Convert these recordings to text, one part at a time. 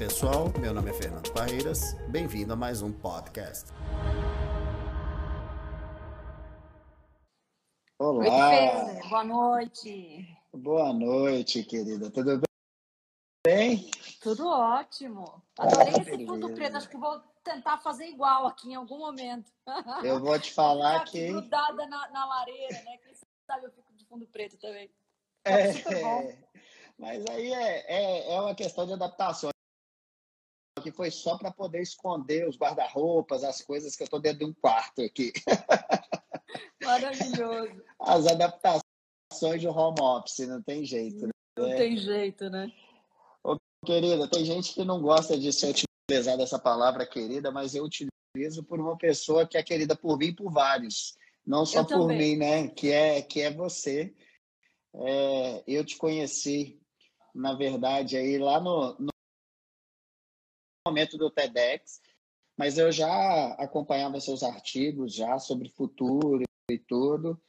pessoal, meu nome é Fernando Barreiras, bem-vindo a mais um podcast. Olá! Oi, boa noite! Boa noite, querida, tudo bem? Tudo ótimo. Adorei ah, esse fundo preto, acho que vou tentar fazer igual aqui em algum momento. Eu vou te falar que. grudada na, na lareira, né? Quem sabe eu fico de fundo preto também. É, é mas aí é, é, é uma questão de adaptação que foi só para poder esconder os guarda-roupas, as coisas que eu estou dentro de um quarto aqui. Maravilhoso. As adaptações de home office, não tem jeito. Né? Não tem jeito, né? Ô, querida, tem gente que não gosta de ser utilizada essa palavra querida, mas eu utilizo por uma pessoa que é querida por mim e por vários. Não só eu por também. mim, né? Que é, que é você. É, eu te conheci, na verdade, aí lá no, no momento do TEDx, mas eu já acompanhava seus artigos já sobre futuro e tudo.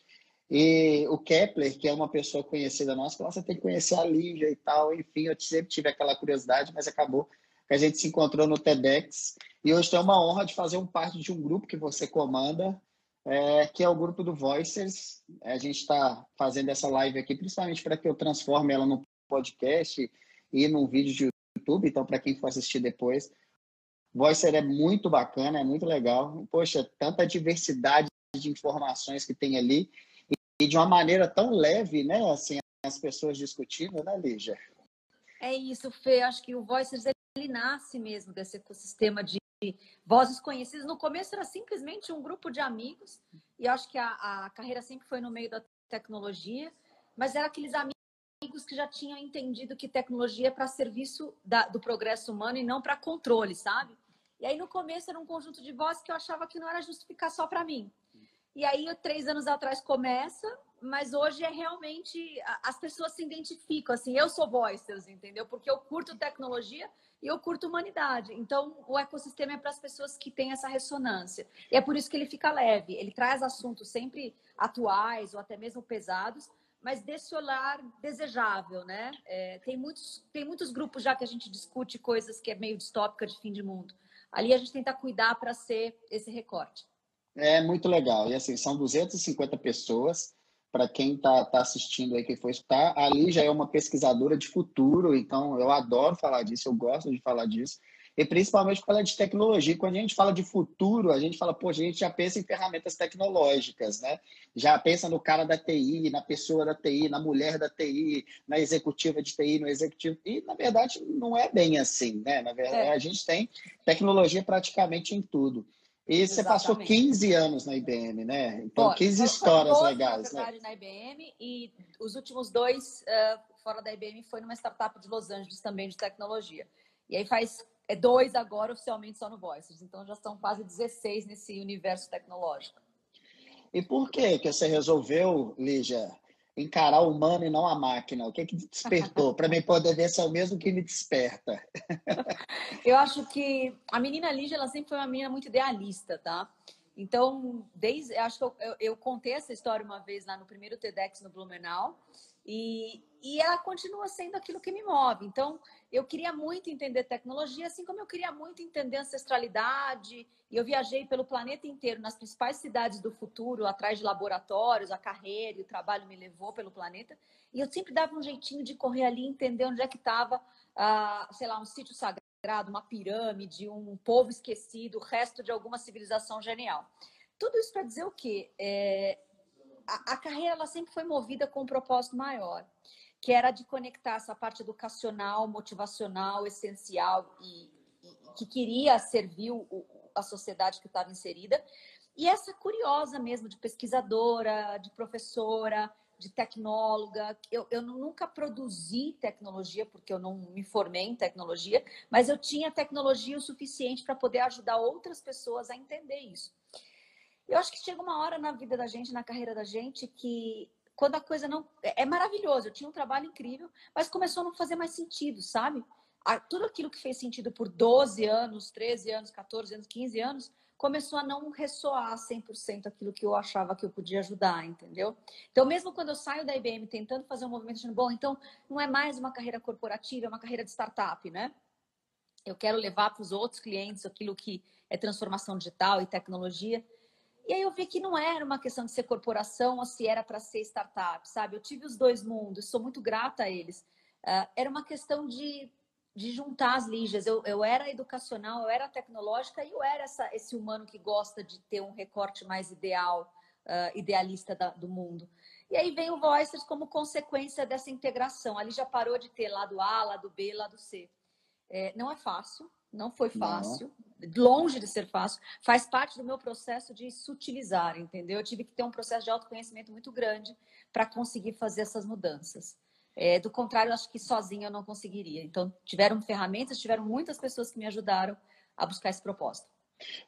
E o Kepler, que é uma pessoa conhecida nossa, falou, você tem que conhecer a Lívia e tal. Enfim, eu sempre tive aquela curiosidade, mas acabou que a gente se encontrou no TEDx. E hoje tem uma honra de fazer um parte de um grupo que você comanda, é, que é o grupo do Voicers. A gente está fazendo essa live aqui, principalmente para que eu transforme ela num podcast e num vídeo de YouTube. Então, para quem for assistir depois, Voicer é muito bacana, é muito legal. Poxa, tanta diversidade de informações que tem ali e de uma maneira tão leve, né? Assim, as pessoas discutindo, né, Lígia? É isso, Fê. Acho que o Voicers ele nasce mesmo desse ecossistema de vozes conhecidas. No começo era simplesmente um grupo de amigos e acho que a, a carreira sempre foi no meio da tecnologia, mas era aqueles amigos amigos que já tinham entendido que tecnologia é para serviço da, do progresso humano e não para controle, sabe? E aí no começo era um conjunto de vozes que eu achava que não era justificar só para mim. E aí três anos atrás começa, mas hoje é realmente as pessoas se identificam assim. Eu sou voicers, entendeu? Porque eu curto tecnologia e eu curto humanidade. Então o ecossistema é para as pessoas que têm essa ressonância. E é por isso que ele fica leve. Ele traz assuntos sempre atuais ou até mesmo pesados, mas desse olhar desejável, né? É, tem, muitos, tem muitos grupos já que a gente discute coisas que é meio distópica de fim de mundo. Ali a gente tenta cuidar para ser esse recorte. É muito legal. E assim, são 250 pessoas. Para quem está tá assistindo aí, quem for escutar, ali já é uma pesquisadora de futuro, então eu adoro falar disso, eu gosto de falar disso e principalmente falar de tecnologia. Quando a gente fala de futuro, a gente fala, pô, a gente já pensa em ferramentas tecnológicas, né? Já pensa no cara da TI, na pessoa da TI, na mulher da TI, na executiva de TI, no executivo. E, na verdade, não é bem assim, né? Na verdade, é. a gente tem tecnologia praticamente em tudo. E Exatamente. você passou 15 anos na IBM, né? Então, Pô, 15 histórias 12, legais, na né? verdade, né? na IBM e os últimos dois uh, fora da IBM foi numa startup de Los Angeles também de tecnologia. E aí faz é dois agora oficialmente só no Voices. Então já são quase 16 nesse universo tecnológico. E por que que você resolveu, Lígia, encarar o humano e não a máquina? O que que despertou? Para mim poder ver se é o mesmo que me desperta. eu acho que a menina Lígia, ela sempre foi uma menina muito idealista, tá? Então, desde, acho que eu, eu, eu contei essa história uma vez lá no primeiro TEDx no Blumenau, e, e ela continua sendo aquilo que me move. Então, eu queria muito entender tecnologia, assim como eu queria muito entender ancestralidade. E eu viajei pelo planeta inteiro, nas principais cidades do futuro, atrás de laboratórios, a carreira e o trabalho me levou pelo planeta. E eu sempre dava um jeitinho de correr ali, entender onde é que estava, ah, sei lá, um sítio sagrado, uma pirâmide, um povo esquecido, o resto de alguma civilização genial. Tudo isso para dizer o quê? É, a, a carreira ela sempre foi movida com um propósito maior, que era de conectar essa parte educacional, motivacional, essencial e, e que queria servir o, a sociedade que estava inserida. E essa curiosa mesmo de pesquisadora, de professora, de tecnóloga. Eu, eu nunca produzi tecnologia, porque eu não me formei em tecnologia, mas eu tinha tecnologia o suficiente para poder ajudar outras pessoas a entender isso. Eu acho que chega uma hora na vida da gente, na carreira da gente, que quando a coisa não. É, maravilhoso, eu tinha um trabalho incrível, mas começou a não fazer mais sentido, sabe? Tudo aquilo que fez sentido por 12 anos, 13 anos, 14 anos, 15 anos, começou a não ressoar 100% aquilo que eu achava que eu podia ajudar, entendeu? Então, mesmo quando eu saio da IBM tentando fazer um movimento, achando, bom, então não é mais uma carreira corporativa, é uma carreira de startup, né? eu quero levar para os outros clientes aquilo que é transformação digital e tecnologia. E aí eu vi que não era uma questão de ser corporação ou se era para ser startup, sabe? Eu tive os dois mundos, sou muito grata a eles. Uh, era uma questão de, de juntar as ligas. Eu, eu era educacional, eu era tecnológica e eu era essa, esse humano que gosta de ter um recorte mais ideal, uh, idealista da, do mundo. E aí vem o Voicers como consequência dessa integração. Ali já parou de ter lado A, lado B, lado C. É, não é fácil, não foi fácil, não. longe de ser fácil. Faz parte do meu processo de sutilizar, entendeu? Eu tive que ter um processo de autoconhecimento muito grande para conseguir fazer essas mudanças. É, do contrário, acho que sozinha eu não conseguiria. Então, tiveram ferramentas, tiveram muitas pessoas que me ajudaram a buscar esse propósito.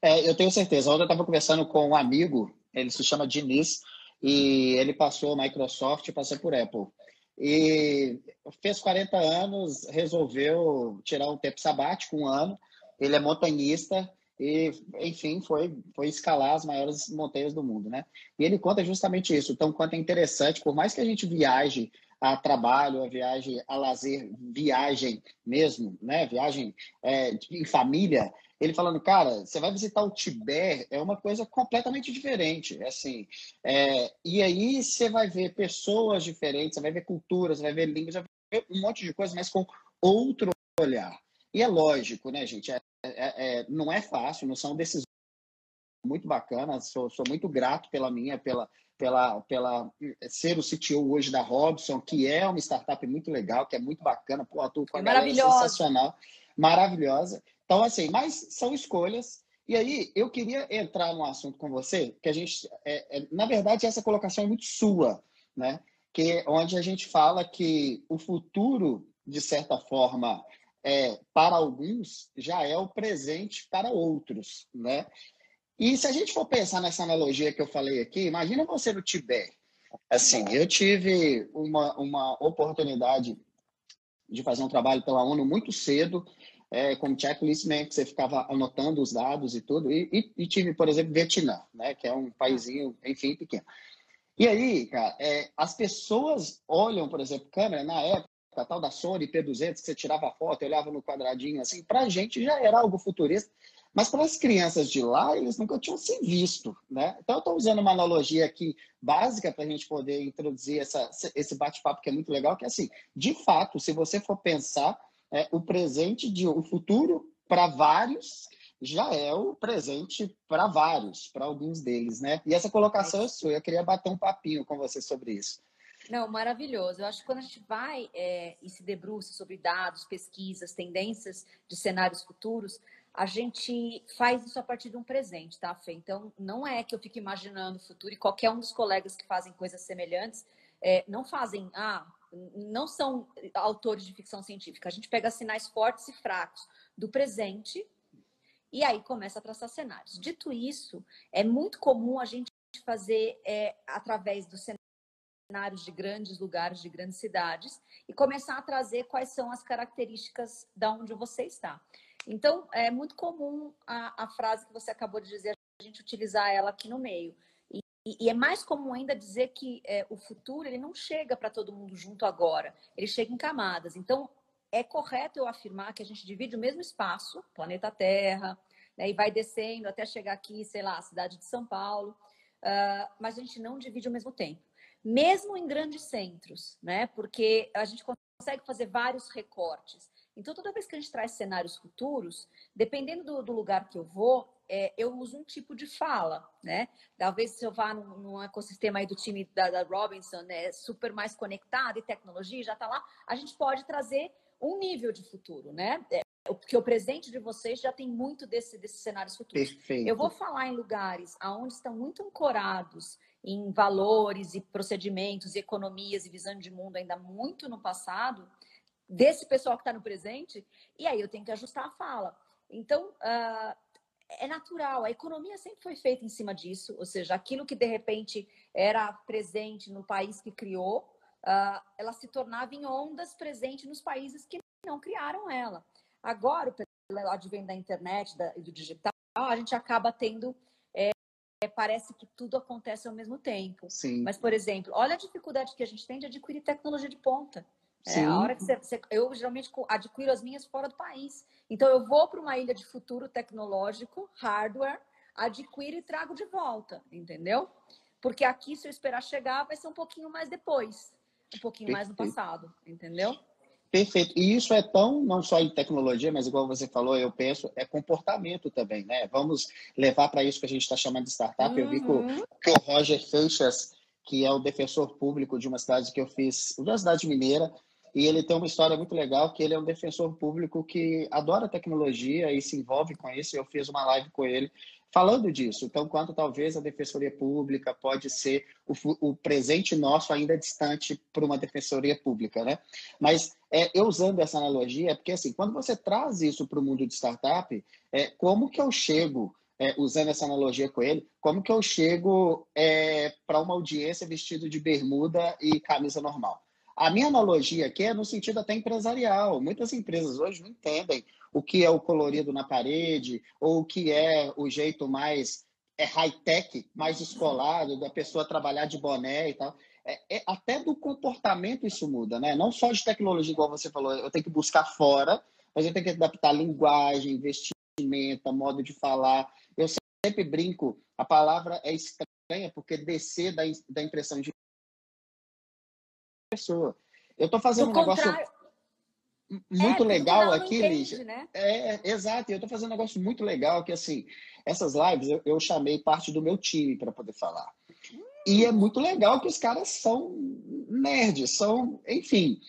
É, eu tenho certeza. Ontem eu estava conversando com um amigo, ele se chama Diniz, e ele passou Microsoft e passou por Apple. E fez 40 anos, resolveu tirar um tempo sabático, um ano. Ele é montanhista e, enfim, foi, foi escalar as maiores montanhas do mundo, né? E ele conta justamente isso. Então, quanto é interessante, por mais que a gente viaje a trabalho, a viagem a lazer, viagem mesmo, né? Viagem é, em família. Ele falando, cara, você vai visitar o Tibete, é uma coisa completamente diferente, assim. É, e aí você vai ver pessoas diferentes, você vai ver culturas, vai ver línguas, vai ver um monte de coisa, mas com outro olhar. E é lógico, né, gente? É, é, é não é fácil, não são decisões muito bacanas. Sou, sou muito grato pela minha, pela, pela, pela ser o CTO hoje da Robson, que é uma startup muito legal, que é muito bacana, pô, com a é maravilhosa. sensacional, maravilhosa. Então, assim, mas são escolhas. E aí, eu queria entrar num assunto com você, que a gente, é, é, na verdade, essa colocação é muito sua, né? Que é onde a gente fala que o futuro, de certa forma, é, para alguns, já é o presente para outros, né? E se a gente for pensar nessa analogia que eu falei aqui, imagina você no Tibete. Assim, eu tive uma, uma oportunidade de fazer um trabalho pela ONU muito cedo, é, como checklist man, que você ficava anotando os dados e tudo, e, e, e, tive, por exemplo, Vietnã, né, que é um paísinho, enfim, pequeno. E aí, cara, é, as pessoas olham, por exemplo, câmera, na época, tal da Sony P200, que você tirava foto, olhava no quadradinho, assim, para a gente já era algo futurista, mas para as crianças de lá, eles nunca tinham se visto, né? Então, eu estou usando uma analogia aqui básica para a gente poder introduzir essa, esse bate-papo que é muito legal, que é assim, de fato, se você for pensar, é, o presente de o futuro para vários já é o presente para vários, para alguns deles, né? E essa colocação é sua. Eu queria bater um papinho com você sobre isso. Não, maravilhoso. Eu acho que quando a gente vai é, e se debruça sobre dados, pesquisas, tendências de cenários futuros, a gente faz isso a partir de um presente, tá, Fê? Então, não é que eu fique imaginando o futuro e qualquer um dos colegas que fazem coisas semelhantes é, não fazem, ah, não são autores de ficção científica. A gente pega sinais fortes e fracos do presente e aí começa a traçar cenários. Dito isso, é muito comum a gente fazer é, através dos cenários de grandes lugares, de grandes cidades, e começar a trazer quais são as características da onde você está. Então, é muito comum a, a frase que você acabou de dizer, a gente utilizar ela aqui no meio. E, e é mais comum ainda dizer que é, o futuro ele não chega para todo mundo junto agora, ele chega em camadas. Então, é correto eu afirmar que a gente divide o mesmo espaço, planeta Terra, né, e vai descendo até chegar aqui, sei lá, a cidade de São Paulo, uh, mas a gente não divide ao mesmo tempo. Mesmo em grandes centros, né? Porque a gente consegue fazer vários recortes. Então, toda vez que a gente traz cenários futuros, dependendo do, do lugar que eu vou, é, eu uso um tipo de fala, né? Talvez se eu vá num, num ecossistema aí do time da, da, Robinson, né, super mais conectado e tecnologia, já está lá, a gente pode trazer um nível de futuro, né? É, porque o presente de vocês já tem muito desse, desses cenários futuros. Perfeito. Eu vou falar em lugares onde estão muito ancorados em valores e procedimentos e economias e visão de mundo ainda muito no passado, desse pessoal que está no presente, e aí eu tenho que ajustar a fala. Então, uh, é natural, a economia sempre foi feita em cima disso, ou seja, aquilo que de repente era presente no país que criou, uh, ela se tornava em ondas presente nos países que não criaram ela. Agora, pelo advento da internet e do digital, a gente acaba tendo. É, parece que tudo acontece ao mesmo tempo. Sim. Mas, por exemplo, olha a dificuldade que a gente tem de adquirir tecnologia de ponta. É, a hora que você, você, eu geralmente adquiro as minhas fora do país. Então eu vou para uma ilha de futuro tecnológico, hardware, adquiro e trago de volta, entendeu? Porque aqui, se eu esperar chegar, vai ser um pouquinho mais depois, um pouquinho Perfeito. mais no passado, entendeu? Perfeito. E isso é tão, não só em tecnologia, mas igual você falou, eu penso, é comportamento também, né? Vamos levar para isso que a gente está chamando de startup. Uhum. Eu vi que o, uhum. que o Roger Feixas, que é o defensor público de uma cidade que eu fiz, uma cidade mineira, e ele tem uma história muito legal, que ele é um defensor público que adora tecnologia e se envolve com isso. Eu fiz uma live com ele falando disso. Então, quanto talvez a defensoria pública pode ser o, o presente nosso ainda distante para uma defensoria pública, né? Mas é, eu usando essa analogia, é porque assim, quando você traz isso para o mundo de startup, é, como que eu chego é, usando essa analogia com ele, como que eu chego é, para uma audiência vestido de bermuda e camisa normal? A minha analogia aqui é no sentido até empresarial. Muitas empresas hoje não entendem o que é o colorido na parede ou o que é o jeito mais é high-tech, mais escolado, da pessoa trabalhar de boné e tal. É, é, até do comportamento isso muda, né? Não só de tecnologia, igual você falou, eu tenho que buscar fora, mas eu tenho que adaptar linguagem, vestimenta, modo de falar. Eu sempre brinco, a palavra é estranha, porque descer da, da impressão de pessoa. Eu estou fazendo um negócio muito é, legal aqui, Lígia. Né? É, exato. Eu estou fazendo um negócio muito legal que, assim, essas lives eu, eu chamei parte do meu time para poder falar. Hum. E é muito legal que os caras são nerds, são, enfim.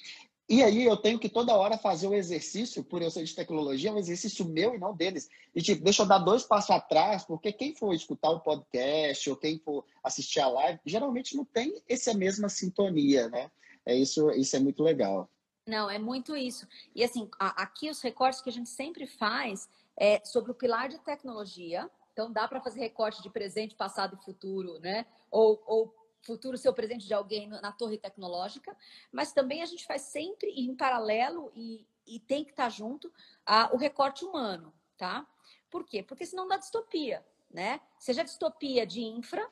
E aí eu tenho que toda hora fazer o exercício, por eu ser de tecnologia, é um exercício meu e não deles. E tipo, deixa eu dar dois passos atrás, porque quem for escutar o podcast ou quem for assistir a live, geralmente não tem essa mesma sintonia, né? É isso, isso é muito legal. Não, é muito isso. E assim, aqui os recortes que a gente sempre faz é sobre o pilar de tecnologia. Então dá para fazer recorte de presente, passado e futuro, né? Ou, ou futuro ser o presente de alguém na torre tecnológica, mas também a gente faz sempre em paralelo e, e tem que estar tá junto a, o recorte humano, tá? Por quê? Porque senão dá distopia, né? Seja distopia de infra,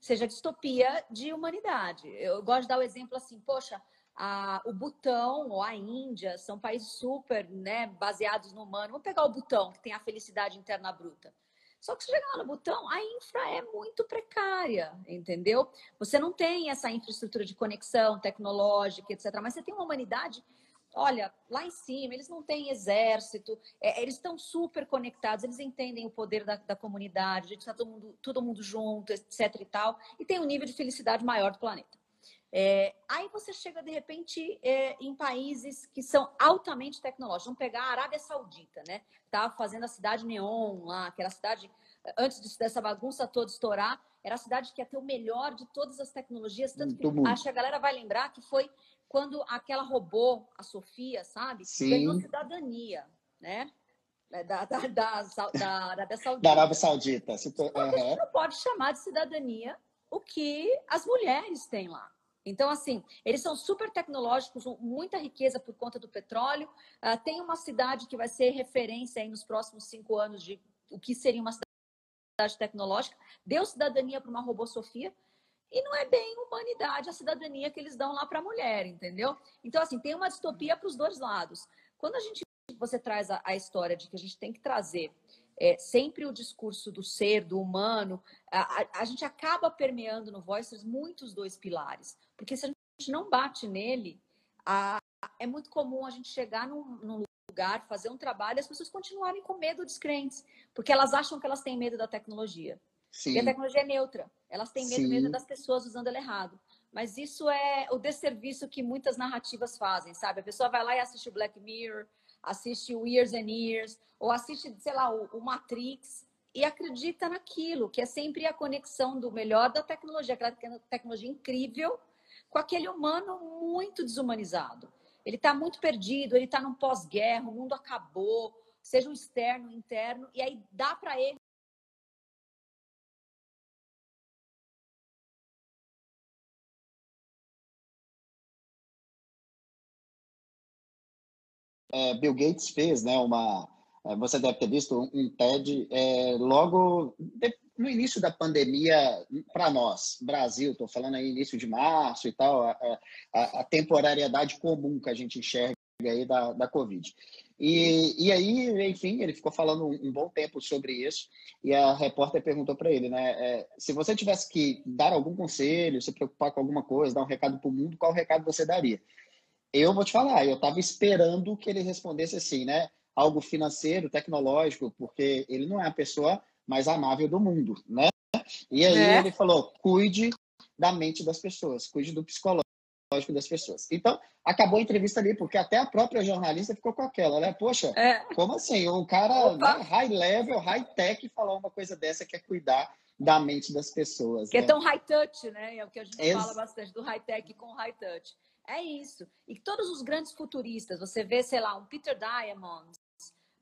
seja distopia de humanidade. Eu gosto de dar o exemplo assim, poxa, a, o Butão ou a Índia são países super né, baseados no humano. Vamos pegar o Butão, que tem a felicidade interna bruta. Só que se chegar lá no Butão, a infra é muito precária, entendeu? Você não tem essa infraestrutura de conexão tecnológica, etc. Mas você tem uma humanidade olha, lá em cima, eles não têm exército, é, eles estão super conectados, eles entendem o poder da, da comunidade, a gente está todo mundo, todo mundo junto, etc e tal, e tem um nível de felicidade maior do planeta. É, aí você chega, de repente, é, em países que são altamente tecnológicos. Vamos pegar a Arábia Saudita, né? Estava fazendo a cidade Neon lá, que era a cidade, antes dessa bagunça toda estourar, era a cidade que ia ter o melhor de todas as tecnologias. Tanto que acho que a galera vai lembrar que foi quando aquela robô, a Sofia, sabe? Sim. Ganhou cidadania, né? É, da, da, da, da Arábia Saudita. Da Arábia Saudita. Então, a gente não pode chamar de cidadania o que as mulheres têm lá. Então, assim, eles são super tecnológicos, muita riqueza por conta do petróleo. Uh, tem uma cidade que vai ser referência aí nos próximos cinco anos de o que seria uma cidade tecnológica. Deu cidadania para uma robô Sofia. E não é bem humanidade a cidadania que eles dão lá para a mulher, entendeu? Então, assim, tem uma distopia para os dois lados. Quando a gente você traz a, a, história de que a gente tem que trazer é, sempre o discurso do ser, do humano, a, a, a gente acaba permeando no Voices muitos dois pilares. Porque se a gente não bate nele, é muito comum a gente chegar num, num lugar, fazer um trabalho e as pessoas continuarem com medo descrentes, porque elas acham que elas têm medo da tecnologia. Sim. E a tecnologia é neutra. Elas têm medo mesmo das pessoas usando ela errado. Mas isso é o desserviço que muitas narrativas fazem, sabe? A pessoa vai lá e assiste o Black Mirror, assiste o Years and Years, ou assiste, sei lá, o, Matrix, e acredita naquilo, que é sempre a conexão do melhor da tecnologia, aquela tecnologia incrível, com aquele humano muito desumanizado. Ele está muito perdido, ele está num pós-guerra, o mundo acabou, seja o externo, o interno, e aí dá para ele é, Bill Gates fez, né, uma, é, você deve ter visto um TED é, logo de, no início da pandemia, para nós, Brasil, estou falando aí início de março e tal, a, a, a, temporariedade comum que a gente enxerga aí da, da Covid. E, e aí, enfim, ele ficou falando um, um bom tempo sobre isso, e a repórter perguntou para ele, né, é, se você tivesse que dar algum conselho, se preocupar com alguma coisa, dar um recado para o mundo, qual recado você daria? Eu vou te falar, eu estava esperando que ele respondesse assim, né, algo financeiro, tecnológico, porque ele não é a pessoa mais amável do mundo, né? E aí é. ele falou: cuide da mente das pessoas, cuide do psicológico das pessoas. Então, acabou a entrevista ali, porque até a própria jornalista ficou com aquela, né? Poxa, é. como assim? Um cara né, high level, high tech, falar uma coisa dessa que é cuidar da mente das pessoas. Que é né? é tão high touch, né? É o que a gente Ex fala bastante do high tech com high touch. É isso. E todos os grandes futuristas, você vê, sei lá, um Peter Diamond,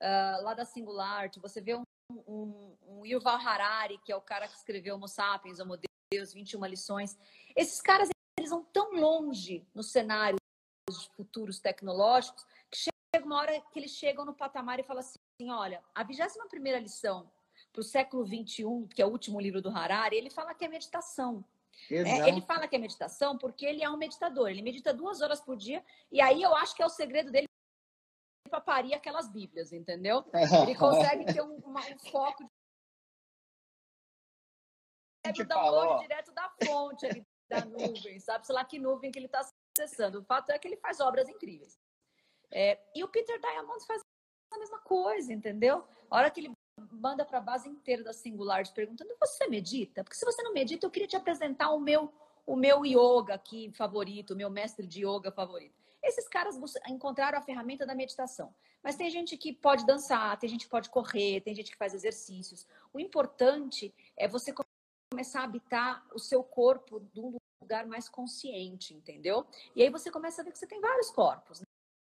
uh, lá da Singularity, você vê um, um, um Yuval Harari, que é o cara que escreveu Homo Sapiens, Homo Deus, 21 lições. Esses caras, eles vão tão longe no cenário dos futuros tecnológicos, que chega uma hora que eles chegam no patamar e falam assim, olha, a 21ª lição para o século 21, que é o último livro do Harari, ele fala que é meditação. É, ele fala que é meditação porque ele é um meditador. Ele medita duas horas por dia. E aí eu acho que é o segredo dele para parir aquelas bíblias, entendeu? Ele consegue ter um, uma, um foco de download direto da fonte ali, da nuvem, sabe? Sei lá que nuvem que ele está acessando. O fato é que ele faz obras incríveis. É, e o Peter Diamond faz a mesma coisa, entendeu? A hora que ele manda para a base inteira da Singularity perguntando: você medita? Porque se você não medita, eu queria te apresentar o meu o meu yoga aqui favorito, o meu mestre de yoga favorito. Esses caras encontraram a ferramenta da meditação. Mas tem gente que pode dançar, tem gente que pode correr, tem gente que faz exercícios. O importante é você começar a habitar o seu corpo de um lugar mais consciente, entendeu? E aí você começa a ver que você tem vários corpos.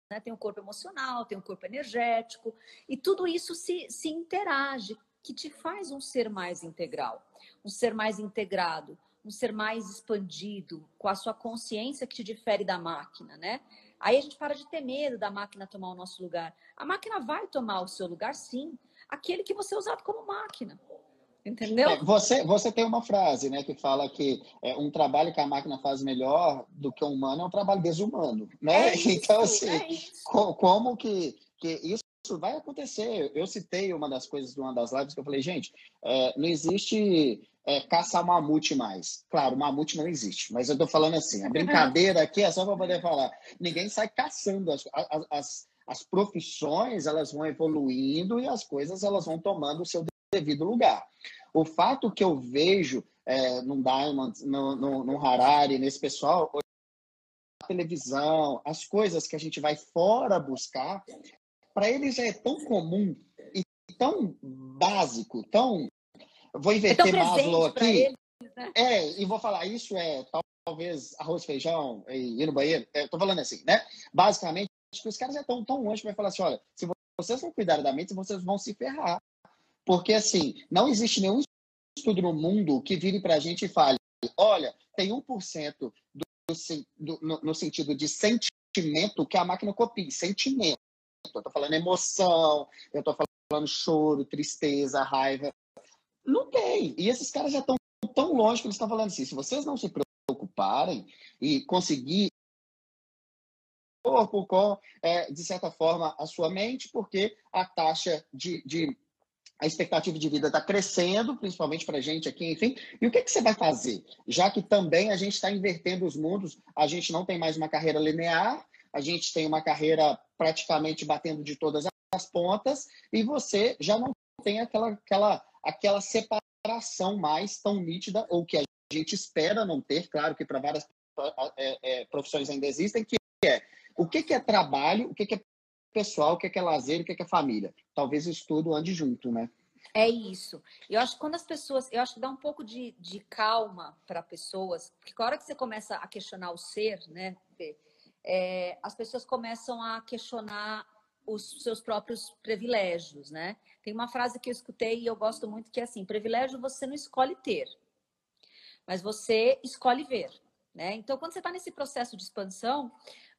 Né? Tem o um corpo emocional, tem o um corpo energético, e tudo isso se, se interage, que te faz um ser mais integral, um ser mais integrado, um ser mais expandido, com a sua consciência que te difere da máquina, né? Aí a gente para de ter medo da máquina tomar o nosso lugar. A máquina vai tomar o seu lugar, sim. Aquele que você é usado como máquina. Entendeu? É, você, você tem uma frase né, que fala que é, um trabalho que a máquina faz melhor do que o humano é um trabalho desumano. Né? É isso, então, assim, é como que, que isso vai acontecer? Eu citei uma das coisas de uma das lives que eu falei, gente, é, não existe é, caçar mamute mais. Claro, mamute não existe, mas eu estou falando assim, a brincadeira aqui é só para poder falar. Ninguém sai caçando as, as, as, as profissões, elas vão evoluindo e as coisas elas vão tomando o seu devido lugar. O fato que eu vejo é, no Diamond, no, no, no Harari, nesse pessoal, a televisão, as coisas que a gente vai fora buscar, para eles é tão comum e tão básico, tão. Vou é inverter é Maslow aqui. Eles, né? É, e vou falar, isso é talvez arroz, feijão e ir no banheiro. Estou é, falando assim, né? Basicamente, acho que os caras é tão, tão longe vai falar assim: olha, se vocês não cuidarem da mente, vocês vão se ferrar. Porque, assim, não existe nenhum estudo no mundo que vire para a gente e fale: olha, tem 1% do, do, no, no sentido de sentimento que a máquina copia. Sentimento. Eu estou falando emoção, eu estou falando choro, tristeza, raiva. Não tem. E esses caras já estão tão longe que eles estão falando assim: se vocês não se preocuparem e conseguir corpo com, é, de certa forma, a sua mente, porque a taxa de, de a expectativa de vida está crescendo, principalmente para a gente aqui, enfim. E o que, que você vai fazer? Já que também a gente está invertendo os mundos, a gente não tem mais uma carreira linear, a gente tem uma carreira praticamente batendo de todas as pontas, e você já não tem aquela, aquela, aquela separação mais tão nítida, ou que a gente espera não ter, claro que para várias é, é, profissões ainda existem, que é o que, que é trabalho, o que, que é pessoal, o que é, que é lazer, o que é, que é família. Talvez o estudo ande junto, né? É isso. Eu acho que quando as pessoas. Eu acho que dá um pouco de, de calma para pessoas, porque a hora que você começa a questionar o ser, né? É, as pessoas começam a questionar os seus próprios privilégios, né? Tem uma frase que eu escutei e eu gosto muito que é assim: privilégio você não escolhe ter, mas você escolhe ver, né? Então, quando você está nesse processo de expansão,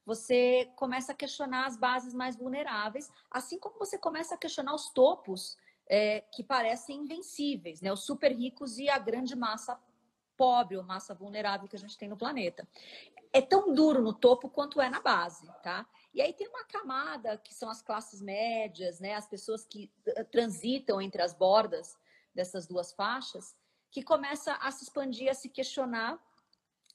você começa a questionar as bases mais vulneráveis, assim como você começa a questionar os topos é, que parecem invencíveis, né? Os super ricos e a grande massa pobre ou massa vulnerável que a gente tem no planeta. É tão duro no topo quanto é na base, tá? E aí tem uma camada que são as classes médias, né? As pessoas que eh, transitam entre as bordas dessas duas faixas, que começa a se expandir, a se questionar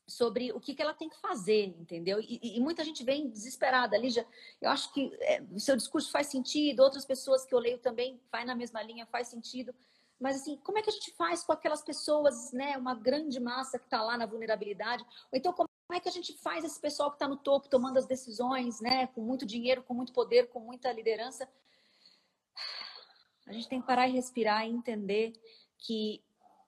sobre o que, que ela tem que fazer, entendeu? E, e muita gente vem desesperada. Lígia, eu acho que é, o seu discurso faz sentido, outras pessoas que eu leio também vai na mesma linha, faz sentido. Mas, assim, como é que a gente faz com aquelas pessoas, né? Uma grande massa que está lá na vulnerabilidade? Ou então, como é que a gente faz esse pessoal que está no topo, tomando as decisões, né? Com muito dinheiro, com muito poder, com muita liderança? A gente tem que parar e respirar e entender que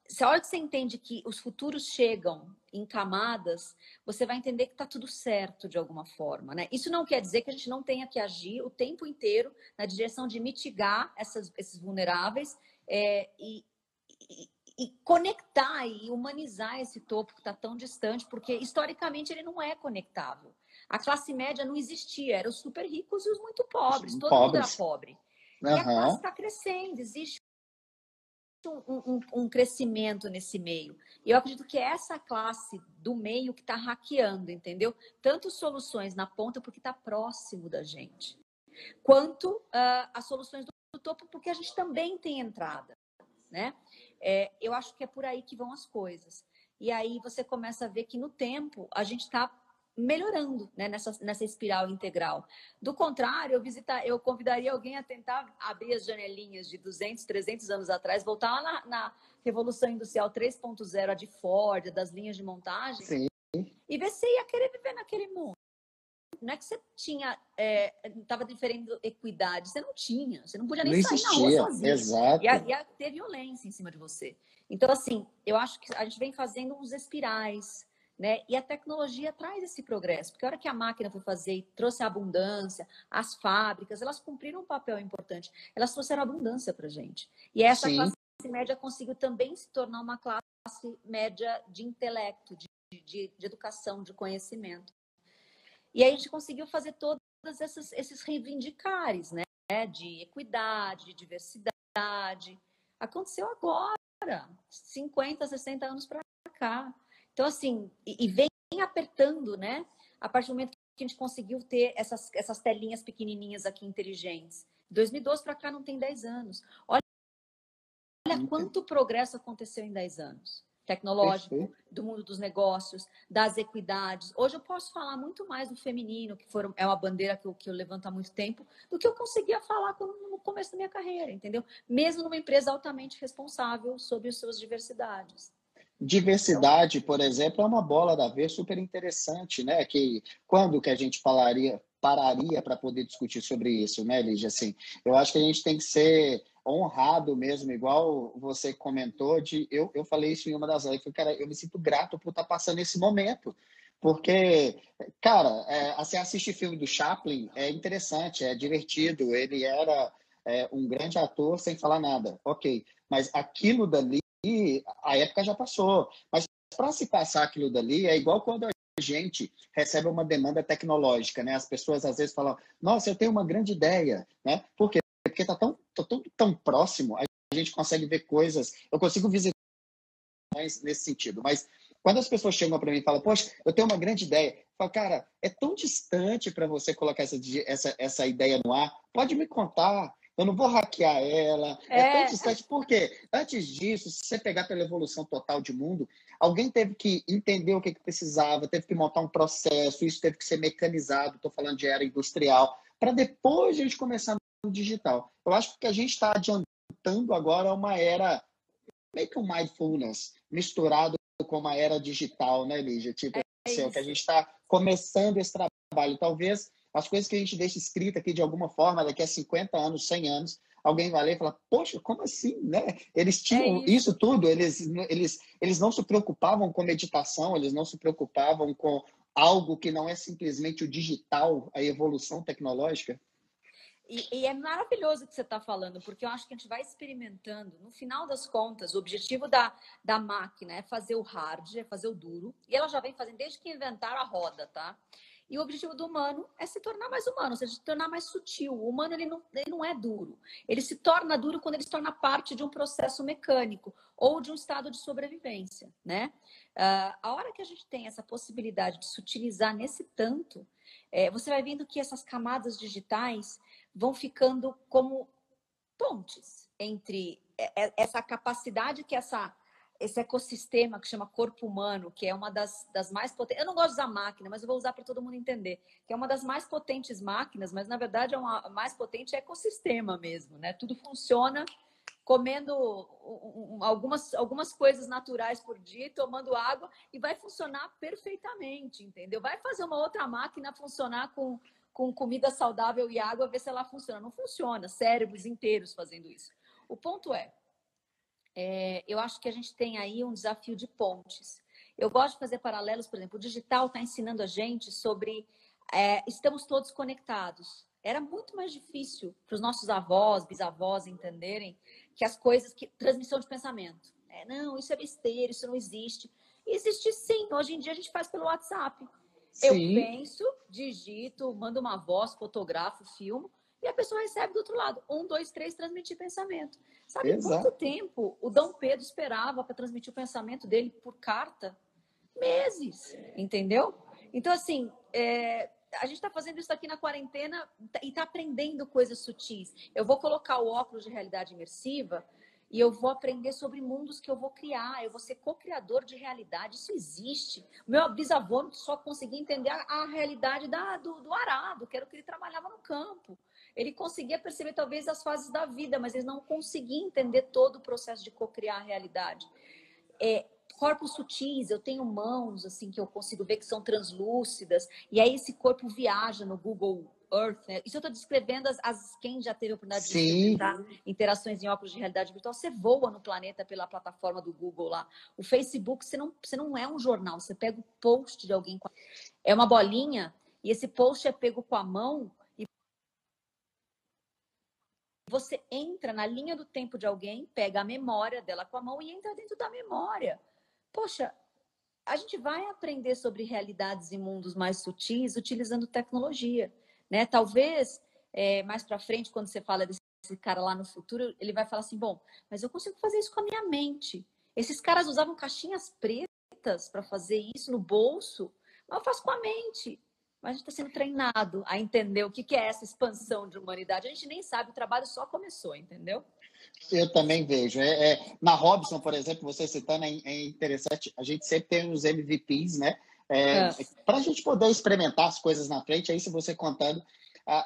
se a hora que você entende que os futuros chegam em camadas, você vai entender que está tudo certo de alguma forma, né? Isso não quer dizer que a gente não tenha que agir o tempo inteiro na direção de mitigar essas, esses vulneráveis é, e, e, e, conectar e humanizar esse topo que está tão distante, porque historicamente ele não é conectável. A classe média não existia, eram os super ricos e os muito pobres, todo pobres. mundo era pobre. Uhum. E a classe está crescendo, existe um, um, um, crescimento nesse meio. E eu acredito que é essa classe do meio que está hackeando, entendeu? Tanto soluções na ponta porque está próximo da gente, quanto uh, as soluções do, topo porque a gente também tem entrada, né? É, eu acho que é por aí que vão as coisas. E aí você começa a ver que no tempo a gente está melhorando né, nessa, nessa espiral integral. Do contrário, eu, visitar, eu convidaria alguém a tentar abrir as janelinhas de 200, 300 anos atrás, voltar lá na, na Revolução Industrial 3.0, a de Ford, das linhas de montagem, Sim. e ver se ia querer viver naquele mundo. Não é que você tinha, estava é, diferendo equidade, você não tinha, você não podia nem não sair existia. na rua sozinho. Exato. Ia, ia ter violência em cima de você. Então, assim, eu acho que a gente vem fazendo uns espirais, né? E a tecnologia traz esse progresso, porque a hora que a máquina foi fazer e trouxe a abundância, as fábricas, elas cumpriram um papel importante. Elas trouxeram abundância para a gente. E essa Sim. classe média conseguiu também se tornar uma classe média de intelecto, de, de, de educação, de conhecimento. E aí a gente conseguiu fazer todos esses, esses reivindicares, né? De equidade, de diversidade. Aconteceu agora, 50, 60 anos para cá. Então, assim, e, e vem apertando, né? A partir do momento que a gente conseguiu ter essas, essas telinhas pequenininhas aqui inteligentes. 2012 para cá não tem 10 anos. Olha, olha quanto progresso aconteceu em 10 anos. Tecnológico, Perfeito. do mundo dos negócios, das equidades. Hoje eu posso falar muito mais do feminino, que foram, é uma bandeira que eu, que eu levanto há muito tempo, do que eu conseguia falar no começo da minha carreira, entendeu? Mesmo numa empresa altamente responsável sobre as suas diversidades. Diversidade, por exemplo, é uma bola da vez super interessante, né? Que quando que a gente falaria, pararia para poder discutir sobre isso, né, Lígia? Assim, eu acho que a gente tem que ser honrado mesmo, igual você comentou, de eu, eu falei isso em uma das lives, cara, eu me sinto grato por estar tá passando esse momento. Porque, cara, é, assim, assistir filme do Chaplin é interessante, é divertido. Ele era é, um grande ator sem falar nada, ok. Mas aquilo dali a época já passou. Mas para se passar aquilo dali, é igual quando a gente recebe uma demanda tecnológica, né? As pessoas às vezes falam, nossa, eu tenho uma grande ideia, né? Por quê? Porque está tão, tá tão, tão próximo, a gente consegue ver coisas, eu consigo visitar nesse sentido, mas quando as pessoas chegam para mim e falam, poxa, eu tenho uma grande ideia, eu falo, cara, é tão distante para você colocar essa, essa, essa ideia no ar, pode me contar, eu não vou hackear ela. É, é tão distante. Por quê? Antes disso, se você pegar pela evolução total de mundo, alguém teve que entender o que, que precisava, teve que montar um processo, isso teve que ser mecanizado. Estou falando de era industrial, para depois a gente começar no digital. Eu acho que a gente está adiantando agora uma era meio que um mindfulness misturado com uma era digital, né, Lígia? Tipo, é assim, que a gente está começando esse trabalho. Talvez as coisas que a gente deixa escrita aqui de alguma forma, daqui a 50 anos, 100 anos, alguém vai ler e falar, poxa, como assim, né? Eles tinham é isso. isso. tudo, eles, eles, eles não se preocupavam com meditação, eles não se preocupavam com algo que não é simplesmente o digital, a evolução tecnológica. E, e, é maravilhoso o que você está falando, porque eu acho que a gente vai experimentando. No final das contas, o objetivo da, da máquina é fazer o hard, é fazer o duro. E ela já vem fazendo desde que inventaram a roda, tá? E o objetivo do humano é se tornar mais humano, ou seja, se tornar mais sutil. O humano ele não, ele não é duro. Ele se torna duro quando ele se torna parte de um processo mecânico ou de um estado de sobrevivência, né? Uh, a hora que a gente tem essa possibilidade de se utilizar nesse tanto, é, você vai vendo que essas camadas digitais vão ficando como pontes entre essa capacidade que essa esse ecossistema que chama corpo humano, que é uma das, das mais potentes. Eu não gosto de usar máquina, mas eu vou usar para todo mundo entender. Que é uma das mais potentes máquinas, mas na verdade é uma mais potente ecossistema mesmo, né? Tudo funciona comendo algumas, algumas coisas naturais por dia, tomando água e vai funcionar perfeitamente, entendeu? Vai fazer uma outra máquina funcionar com, com comida saudável e água, ver se ela funciona. Não funciona, cérebros inteiros fazendo isso. O ponto é, é, eu acho que a gente tem aí um desafio de pontes. Eu gosto de fazer paralelos, por exemplo, o digital está ensinando a gente sobre é, estamos todos conectados. Era muito mais difícil para os nossos avós, bisavós entenderem que as coisas, que transmissão de pensamento. É, não, isso é besteira, isso não existe. Existe sim. Hoje em dia a gente faz pelo WhatsApp. Sim. Eu penso, digito, mando uma voz, fotografo, filmo, e a pessoa recebe do outro lado. Um, dois, três, transmitir pensamento. Sabe Exato. quanto tempo o Dom Pedro esperava para transmitir o pensamento dele por carta? Meses, entendeu? Então, assim, é, a gente está fazendo isso aqui na quarentena e está aprendendo coisas sutis. Eu vou colocar o óculos de realidade imersiva e eu vou aprender sobre mundos que eu vou criar. Eu vou ser co-criador de realidade. Isso existe. Meu bisavô só conseguia entender a, realidade da, do, do arado, que era o que ele trabalhava no campo. Ele conseguia perceber talvez as fases da vida, mas ele não conseguia entender todo o processo de co-criar a realidade. É, corpos sutis, eu tenho mãos assim que eu consigo ver que são translúcidas, e aí esse corpo viaja no Google Earth, né? Isso eu estou descrevendo as, as, quem já teve a oportunidade Sim. de experimentar interações em óculos de realidade virtual, você voa no planeta pela plataforma do Google lá. O Facebook, você não, você não é um jornal, você pega o post de alguém, é uma bolinha, e esse post é pego com a mão você entra na linha do tempo de alguém, pega a memória dela com a mão e entra dentro da memória. Poxa, a gente vai aprender sobre realidades e mundos mais sutis utilizando tecnologia, né? Talvez é, mais para frente, quando você fala desse cara lá no futuro, ele vai falar assim: bom, mas eu consigo fazer isso com a minha mente. Esses caras usavam caixinhas pretas para fazer isso no bolso, mas eu faço com a mente mas a gente está sendo treinado a entender o que, é essa expansão de humanidade. A gente nem sabe, o trabalho só começou, entendeu? Eu também vejo. É, é, na Robson, por exemplo, você citando, é, é, interessante, a gente sempre tem os MVPs, né? É, é. Para a gente poder experimentar as coisas na frente, aí se você contando.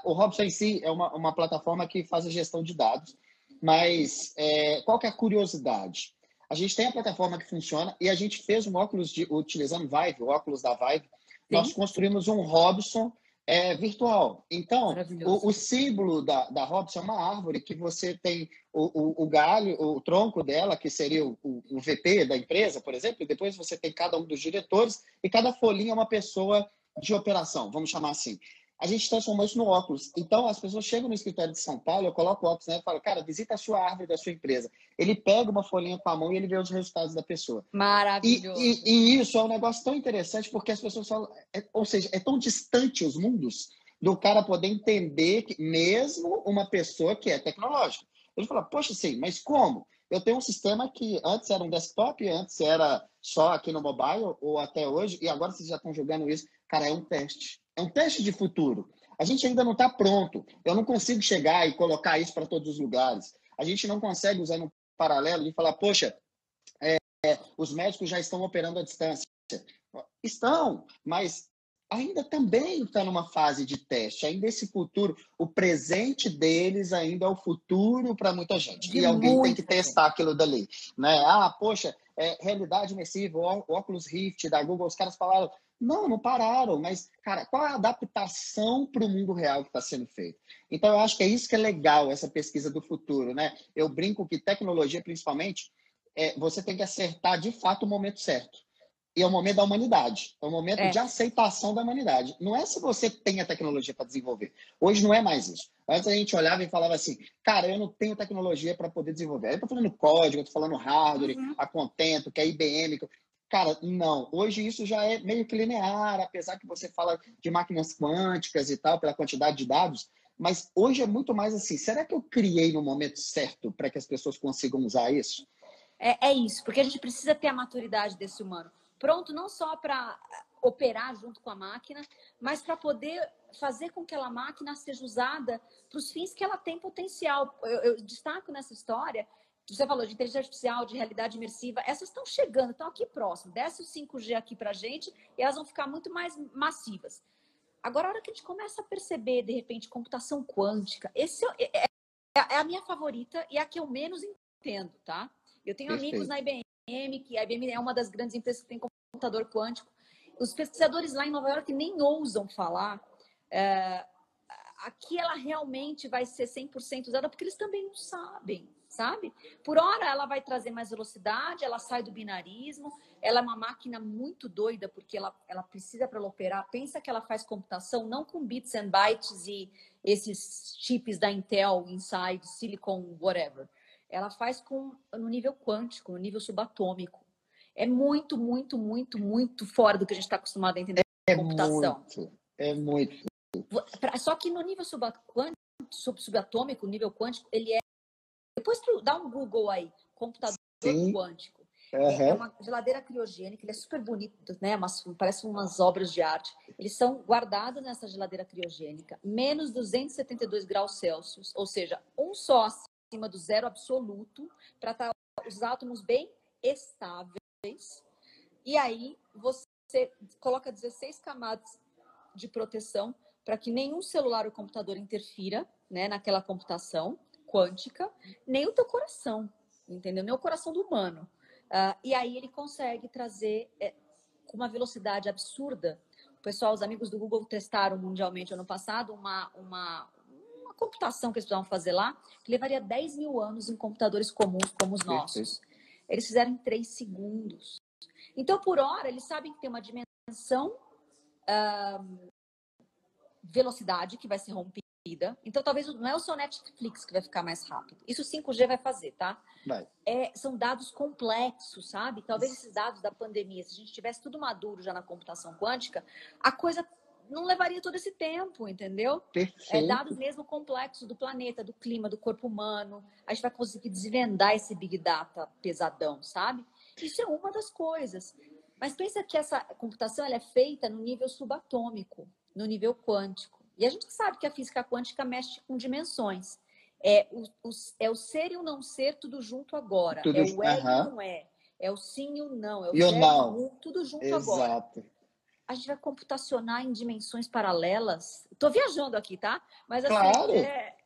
o Robson em si é uma, uma plataforma que faz a gestão de dados, mas é, qual que é a curiosidade? A gente tem a plataforma que funciona e a gente fez um óculos de, utilizando Vive, o óculos da Vive, nós construímos um Robson é, virtual. Então, o, o, símbolo da, da Robson é uma árvore que você tem o, o, o galho, o tronco dela, que seria o, o, VP da empresa, por exemplo, e depois você tem cada um dos diretores, e cada folhinha é uma pessoa de operação, vamos chamar assim a gente transformou isso no óculos. Então, as pessoas chegam no escritório de São Paulo, eu coloco o óculos né, e falo, cara, visita a sua árvore da sua empresa. Ele pega uma folhinha com a mão e ele vê os resultados da pessoa. Maravilhoso. E, e, e isso é um negócio tão interessante porque as pessoas falam, é, ou seja, é tão distante os mundos do cara poder entender que mesmo uma pessoa que é tecnológica. Ele fala, poxa, sim, mas como? Eu tenho um sistema que antes era um desktop, antes era só aqui no mobile, ou até hoje, e agora vocês já estão jogando isso. Cara, é um teste é um teste de futuro. A gente ainda não está pronto. Eu não consigo chegar e colocar isso para todos os lugares. A gente não consegue usar no paralelo e falar, poxa, é, é, os médicos já estão operando à distância. Estão, mas ainda também está numa fase de teste. Ainda esse futuro, o presente deles ainda é o futuro para muita gente. E alguém tem que testar aquilo dali. Né? Ah, poxa, é, realidade imersiva, o óculos Rift da Google, os caras falaram, não, não pararam, mas, cara, qual a adaptação para o mundo real que está sendo feita? Então, eu acho que é isso que é legal, essa pesquisa do futuro, né? Eu brinco que tecnologia, principalmente, é, você tem que acertar de fato o momento certo. E é o momento da humanidade, é o momento é. de aceitação da humanidade. Não é se você tem a tecnologia para desenvolver. Hoje não é mais isso. Antes a gente olhava e falava assim, cara, eu não tenho tecnologia para poder desenvolver. Eu estou falando código, eu estou falando hardware, uhum. a Contento, que é IBM. Cara, não. Hoje isso já é meio que linear, apesar que você fala de máquinas quânticas e tal, pela quantidade de dados. Mas hoje é muito mais assim. Será que eu criei no momento certo para que as pessoas consigam usar isso? É, é isso, porque a gente precisa ter a maturidade desse humano. Pronto, não só para operar junto com a máquina, mas para poder fazer com que aquela máquina seja usada para os fins que ela tem potencial. Eu, eu, destaco nessa história, você falou de inteligência artificial, de realidade imersiva, essas estão chegando, estão aqui próximo. Desce o 5G aqui para a gente e elas vão ficar muito mais massivas. Agora, a hora que a gente começa a perceber, de repente, computação quântica, esse é, é, é a minha favorita e é a que eu menos entendo, tá? Eu tenho Perfeito. amigos na IBM, que a IBM é uma das grandes empresas que tem computador quântico. Os pesquisadores lá em Nova York nem ousam falar. É, aqui ela realmente vai ser 100% usada, porque eles também não sabem, sabe? Por hora ela vai trazer mais velocidade, ela sai do binarismo, ela é uma máquina muito doida, porque ela, ela precisa para ela operar. Pensa que ela faz computação não com bits and bytes e esses chips da Intel, Inside, Silicon, whatever. Ela faz com no nível quântico, no nível subatômico é muito, muito, muito, muito fora do que a gente está acostumado a entender é computação. Muito, é muito. Só que no nível subatômico, nível quântico, ele é. Depois dá um Google aí, computador Sim. quântico. Uhum. É uma geladeira criogênica, ele é super bonito, né? Mas, parece umas obras de arte. Eles são guardados nessa geladeira criogênica, menos 272 graus Celsius, ou seja, um só acima do zero absoluto, para estar tá os átomos bem estáveis e aí você coloca 16 camadas de proteção para que nenhum celular ou computador interfira né, naquela computação quântica, nem o teu coração, entendeu? Nem o coração do humano. Uh, e aí ele consegue trazer é, com uma velocidade absurda. O pessoal, os amigos do Google testaram mundialmente ano passado uma, uma, uma computação que eles precisavam fazer lá, que levaria 10 mil anos em computadores comuns como os nossos. Eles fizeram em três segundos. Então, por hora, eles sabem que tem uma dimensão uh, velocidade que vai ser rompida. Então, talvez não é o seu Netflix que vai ficar mais rápido. Isso o 5G vai fazer, tá? Vai. É, são dados complexos, sabe? Talvez esses dados da pandemia, se a gente tivesse tudo maduro já na computação quântica, a coisa não levaria todo esse tempo, entendeu? Perfeito. É, dados mesmo complexos do planeta, do clima, do corpo humano. A gente vai conseguir desvendar esse Big Data pesadão, sabe? Isso é uma das coisas. Mas pensa que essa computação ela é feita no nível subatômico, no nível quântico. E a gente sabe que a física quântica mexe com dimensões. É o, o é o ser e o não ser tudo junto agora. Tudo, é o é uh -huh. e o não é. É o sim e o não. É o e o não. tudo junto Exato. agora a gente vai computacionar em dimensões paralelas. Estou viajando aqui, tá? Mas assim, claro. é,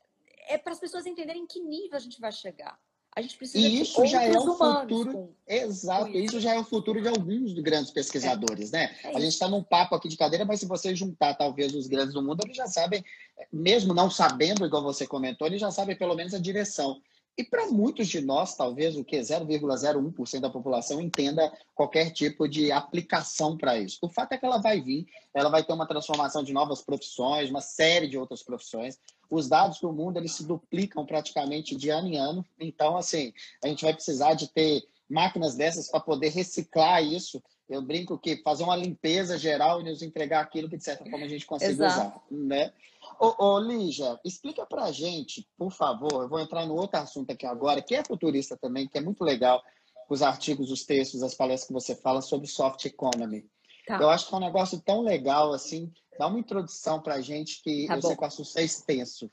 é para as pessoas entenderem em que nível a gente vai chegar. A gente precisa e isso já é o futuro. Com, exato, com isso. isso. já é o futuro de alguns grandes pesquisadores, é. né? É a gente está num papo aqui de cadeira, mas se você juntar talvez os grandes do mundo, eles já sabem, mesmo não sabendo, igual você comentou, eles já sabem pelo menos a direção. E para muitos de nós, talvez o que 0,01% da população entenda qualquer tipo de aplicação para isso. O fato é que ela vai vir, ela vai ter uma transformação de novas profissões, uma série de outras profissões. Os dados do mundo eles se duplicam praticamente de ano em ano. Então, assim, a gente vai precisar de ter máquinas dessas para poder reciclar isso. Eu brinco que fazer uma limpeza geral e nos entregar aquilo que de certa forma a gente consiga usar, né? Ô, ô Lígia, explica pra gente, por favor, eu vou entrar no outro assunto aqui agora, que é futurista também, que é muito legal, os artigos, os textos, as palestras que você fala sobre soft economy. Tá. Eu acho que é um negócio tão legal, assim, dá uma introdução pra gente que tá eu bom. sei que o assunto é extenso.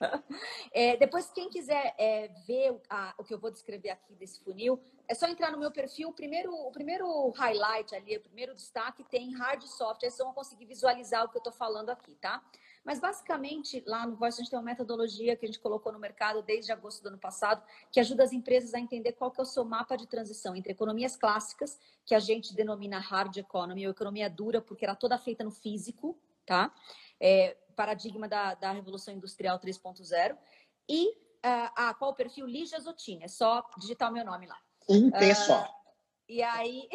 É, depois, quem quiser é, ver a, o que eu vou descrever aqui desse funil, é só entrar no meu perfil. O primeiro, o primeiro highlight ali, o primeiro destaque tem hard e soft. Aí vocês vão conseguir visualizar o que eu estou falando aqui, tá? Mas basicamente, lá no Voice, a gente tem uma metodologia que a gente colocou no mercado desde agosto do ano passado, que ajuda as empresas a entender qual que é o seu mapa de transição entre economias clássicas, que a gente denomina hard economy, ou economia dura, porque era toda feita no físico, tá? É, paradigma da, da Revolução Industrial 3.0. E uh, ah, qual o perfil? Lígia Zottini, é só digitar o meu nome lá. Um T uh, só. E aí.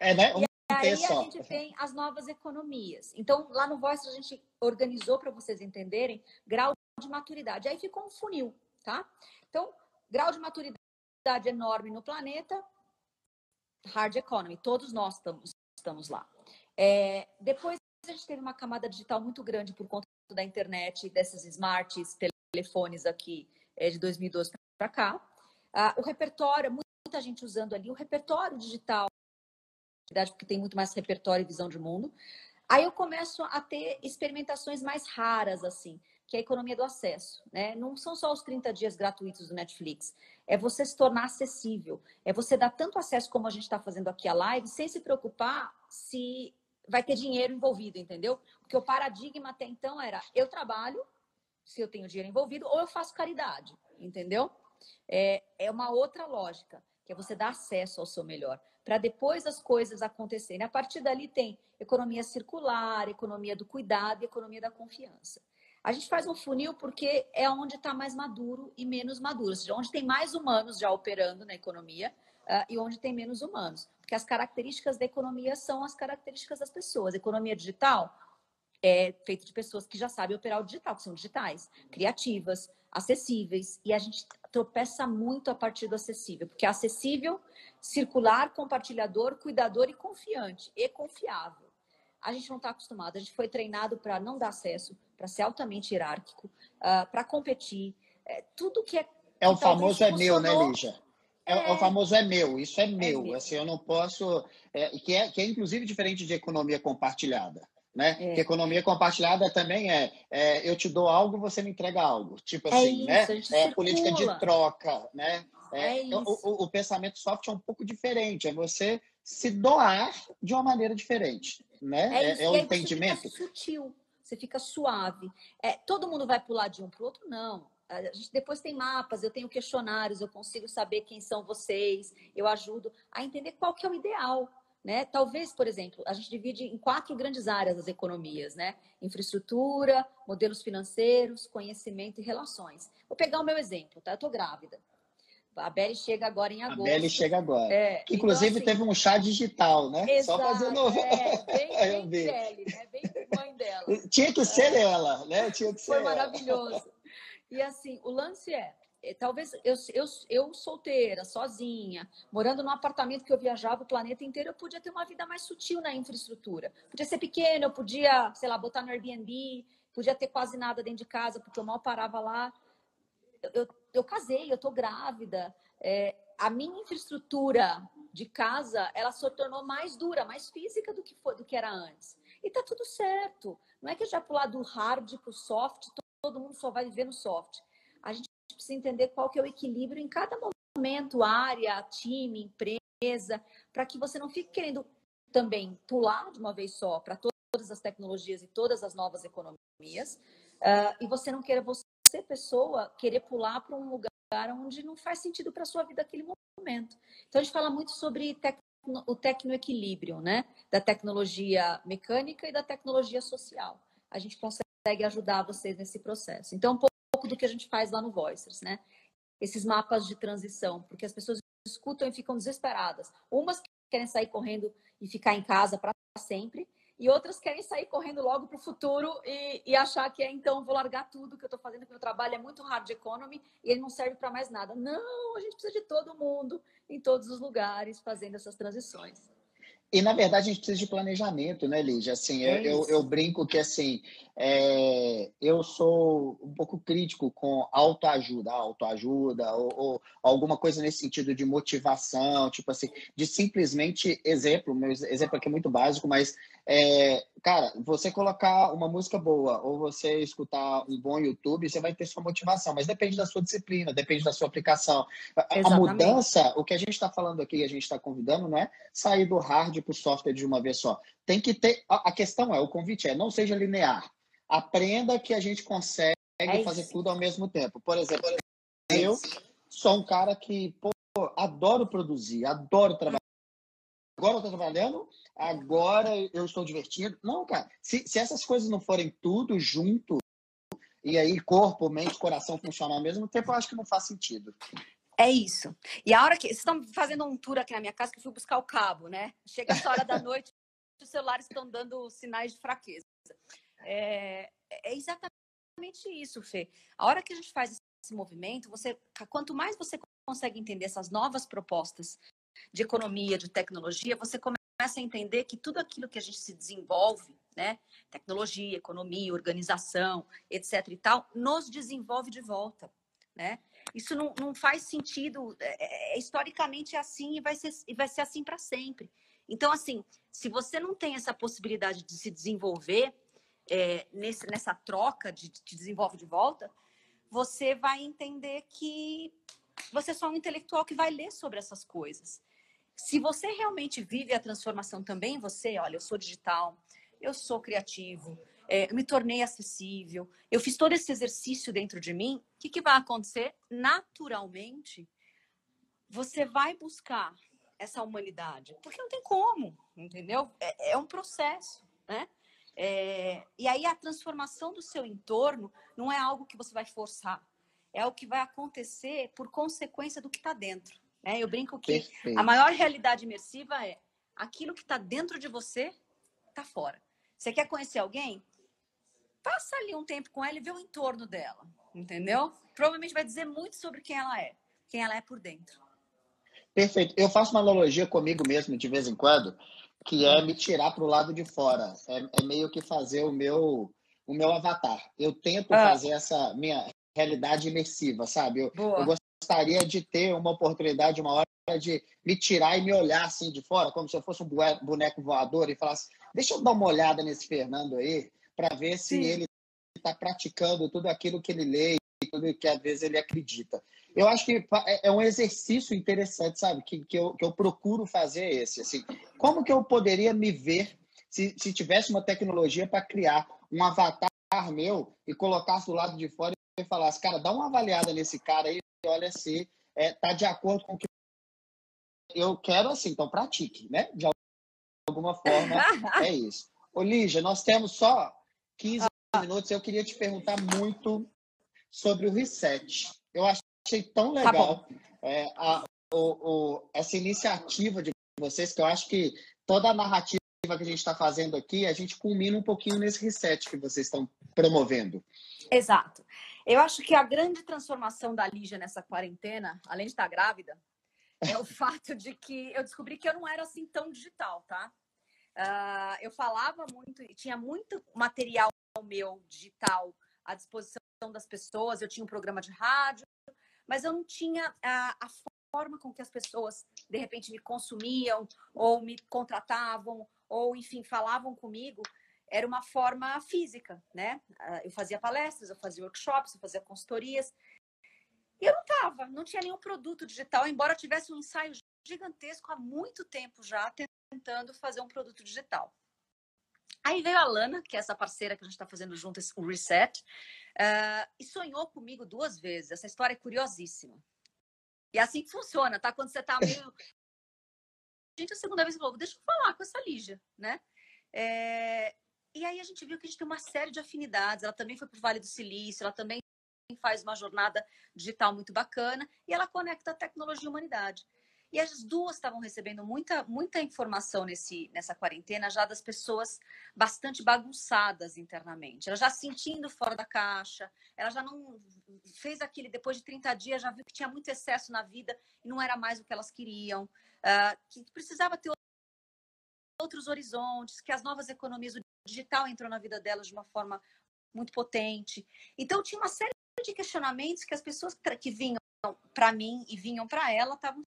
é, né? Um aí a gente tem as novas economias. Então, lá no Voice a gente organizou para vocês entenderem grau de maturidade. Aí ficou um funil, tá? Então, grau de maturidade enorme no planeta, hard economy, todos nós estamos, estamos lá. É, depois a gente teve uma camada digital muito grande por conta da internet, desses smarts, telefones aqui é, de 2012 para cá. Ah, o repertório, muita gente usando ali, o repertório digital, porque tem muito mais repertório e visão de mundo. Aí eu começo a ter experimentações mais raras, assim, que é a economia do acesso. Né? Não são só os 30 dias gratuitos do Netflix, é você se tornar acessível, é você dar tanto acesso como a gente está fazendo aqui a live, sem se preocupar se vai ter dinheiro envolvido, entendeu? Porque o paradigma até então era eu trabalho, se eu tenho dinheiro envolvido, ou eu faço caridade, entendeu? É, é uma outra lógica, que é você dar acesso ao seu melhor, para depois as coisas acontecerem. A partir dali tem economia circular, economia do cuidado e economia da confiança. A gente faz um funil porque é onde está mais maduro e menos maduro, ou seja, onde tem mais humanos já operando na economia uh, e onde tem menos humanos. Porque as características da economia são as características das pessoas. A economia digital é feita de pessoas que já sabem operar o digital, que são digitais, criativas, acessíveis. E a gente tropeça muito a partir do acessível, porque é acessível, circular, compartilhador, cuidador e confiante, e confiável a gente não está acostumado. A gente foi treinado para não dar acesso, para ser altamente hierárquico, uh, ah, para competir. É, tudo que é. É o famoso é meu, né, Lígia? É, é, o famoso é meu, isso é, é meu. meu. Assim, eu não posso. É, que, é, que é inclusive diferente de economia compartilhada. Né? É. Que economia compartilhada também é, é, eu te dou algo, você me entrega algo. Tipo é assim, né? isso, né? É política de troca, né? É, então, o, o, pensamento soft é um pouco diferente. É você se doar de uma maneira diferente, né? É, é, é o entendimento. Você fica sutil, você fica suave. É, todo mundo vai pular de um para o outro? Não. A gente depois tem mapas, eu tenho questionários, eu consigo saber quem são vocês, eu ajudo a entender qual que é o ideal. Né? Talvez, por exemplo, a gente divide em quatro grandes áreas as economias, né? Infraestrutura, modelos financeiros, conhecimento e relações. Vou pegar o meu exemplo, tá? Eu estou grávida. A Belly chega agora em agosto. A Belly chega agora. É, que, inclusive então, assim, teve um chá digital, né? Exato, Só fazendo. É, bem, bem Belly, né? Bem mãe dela. Tinha que ser é. ela, né? Tinha que ser Foi maravilhoso. E assim, o lance é, talvez eu, eu, eu solteira, sozinha, morando num apartamento que eu viajava o planeta inteiro, eu podia ter uma vida mais sutil na infraestrutura. Podia ser pequena, eu podia, sei lá, botar no Airbnb, podia ter quase nada dentro de casa, porque eu mal parava lá. Eu, eu, eu casei, eu tô grávida. É, a minha infraestrutura de casa, ela se tornou mais dura, mais física do que, foi, do que era antes. E tá tudo certo. Não é que já pular do hard para o soft, todo mundo só vai viver no soft. Precisa entender qual que é o equilíbrio em cada momento, área, time, empresa, para que você não fique querendo também pular de uma vez só para todas as tecnologias e todas as novas economias, uh, e você não queira você pessoa, querer pular para um lugar onde não faz sentido para sua vida aquele momento. Então, a gente fala muito sobre tecno, o tecnoequilíbrio, né? Da tecnologia mecânica e da tecnologia social. A gente consegue ajudar vocês nesse processo. Então, um pouco do que a gente faz lá no Voicers, né? Esses mapas de transição, porque as pessoas escutam e ficam desesperadas. Umas querem sair correndo e ficar em casa para sempre, e outras querem sair correndo logo para o futuro e, e, achar que é então vou largar tudo que eu estou fazendo, que meu trabalho é muito hard economy e ele não serve para mais nada. Não, a gente precisa de todo mundo em todos os lugares fazendo essas transições. E, na verdade, a gente precisa de planejamento, né, Lígia? Assim, é eu, eu, eu, brinco que, assim, é, eu sou um pouco crítico com autoajuda, autoajuda, ou, ou, alguma coisa nesse sentido de motivação, tipo assim, de simplesmente exemplo, meu exemplo aqui é muito básico, mas é, cara, você colocar uma música boa ou você escutar um bom YouTube, você vai ter sua motivação, mas depende da sua disciplina, depende da sua aplicação. Exatamente. A mudança, o que a gente está falando aqui, a gente está convidando, não é sair do hard para o software de uma vez só. Tem que ter. A questão é, o convite é, não seja linear. Aprenda que a gente consegue é fazer tudo ao mesmo tempo. Por exemplo, é eu sou um cara que pô, adoro produzir, adoro trabalhar. Agora eu estou trabalhando, agora eu estou divertindo. Não, cara, se, se essas coisas não forem tudo junto, e aí corpo, mente, coração funcionam ao mesmo tempo, eu acho que não faz sentido. É isso. E a hora que. Vocês estão fazendo um tour aqui na minha casa que eu fui buscar o cabo, né? Chega essa hora da noite, os celulares estão dando sinais de fraqueza. É, é exatamente isso, Fê. A hora que a gente faz esse movimento, você, quanto mais você consegue entender essas novas propostas de economia, de tecnologia, você começa a entender que tudo aquilo que a gente se desenvolve, né, tecnologia, economia, organização, etc e tal, nos desenvolve de volta, né? Isso não, não faz sentido, é, é, historicamente é assim e vai ser, e vai ser assim para sempre. Então, assim, se você não tem essa possibilidade de se desenvolver é, nesse, nessa troca de, de desenvolve de volta, você vai entender que você é só um intelectual que vai ler sobre essas coisas. Se você realmente vive a transformação também, você, olha, eu sou digital, eu sou criativo, é, eu me tornei acessível, eu fiz todo esse exercício dentro de mim, o que, que vai acontecer? Naturalmente, você vai buscar essa humanidade, porque não tem como, entendeu? É, é um processo, né? É, e aí a transformação do seu entorno não é algo que você vai forçar, é o que vai acontecer por consequência do que está dentro. Né? Eu brinco que Perfeito. a maior realidade imersiva é aquilo que está dentro de você está fora. Você quer conhecer alguém? Passa ali um tempo com ela e vê o entorno dela, entendeu? Provavelmente vai dizer muito sobre quem ela é, quem ela é por dentro. Perfeito. Eu faço uma analogia comigo mesmo de vez em quando, que é me tirar para o lado de fora. É, é, meio que fazer o meu o meu avatar. Eu tento ah. fazer essa minha realidade imersiva, sabe? Eu, eu, gostaria de ter uma oportunidade, uma hora de me tirar e me olhar assim de fora, como se eu fosse um boneco voador e falasse: deixa eu dar uma olhada nesse Fernando aí, para ver se Sim. ele está praticando tudo aquilo que ele lê e tudo que às vezes ele acredita. Eu acho que é, é um exercício interessante, sabe? Que, que, eu, que eu procuro fazer esse. Assim, como que eu poderia me ver se, se tivesse uma tecnologia para criar um avatar meu e colocasse do lado de fora e falasse, cara, dá uma avaliada nesse cara aí, olha se é, tá de acordo com o que eu quero assim, então pratique, né? De alguma forma, é isso. Ô, Lígia, nós temos só 15 ah. minutos. Eu queria te perguntar muito sobre o reset. Eu achei tão tá legal tá é, a, o, o, essa iniciativa de vocês, que eu acho que toda a narrativa que a gente está fazendo aqui, a gente culmina um pouquinho nesse reset que vocês estão promovendo. Exato. Eu acho que a grande transformação da Lígia nessa quarentena, além de estar grávida, é o fato de que eu descobri que eu não era assim tão digital, tá? Uh, eu falava muito e tinha muito material meu digital à disposição das pessoas. Eu tinha um programa de rádio, mas eu não tinha a, a forma com que as pessoas de repente me consumiam ou me contratavam ou enfim falavam comigo era uma forma física, né? Ah, eu fazia palestras, eu fazia workshops, eu fazia consultorias. E eu não estava, não tinha nenhum produto digital, embora tivesse um ensaio gigantesco há muito tempo já tentando fazer um produto digital. Aí veio a Lana, que é essa parceira que a gente está fazendo junto, o Reset, uh, e sonhou comigo duas vezes. Essa história é curiosíssima. E é assim que funciona, tá? Quando você tá meio. Gente, a segunda vez falou, deixa eu falar com essa Lígia, né? É... E aí a gente viu que a gente tem uma série de afinidades. Ela também foi para o Vale do Silício, ela também faz uma jornada digital muito bacana e ela conecta a tecnologia e a humanidade. E as duas estavam recebendo muita, muita informação nesse, nessa quarentena, já das pessoas bastante bagunçadas internamente. Ela já se sentindo fora da caixa, ela já não fez aquele, depois de 30 dias, já viu que tinha muito excesso na vida e não era mais o que elas queriam, uh, que precisava ter outros horizontes, que as novas economias, o digital entrou na vida delas de uma forma muito potente. Então, tinha uma série de questionamentos que as pessoas que vinham para mim e vinham para ela estavam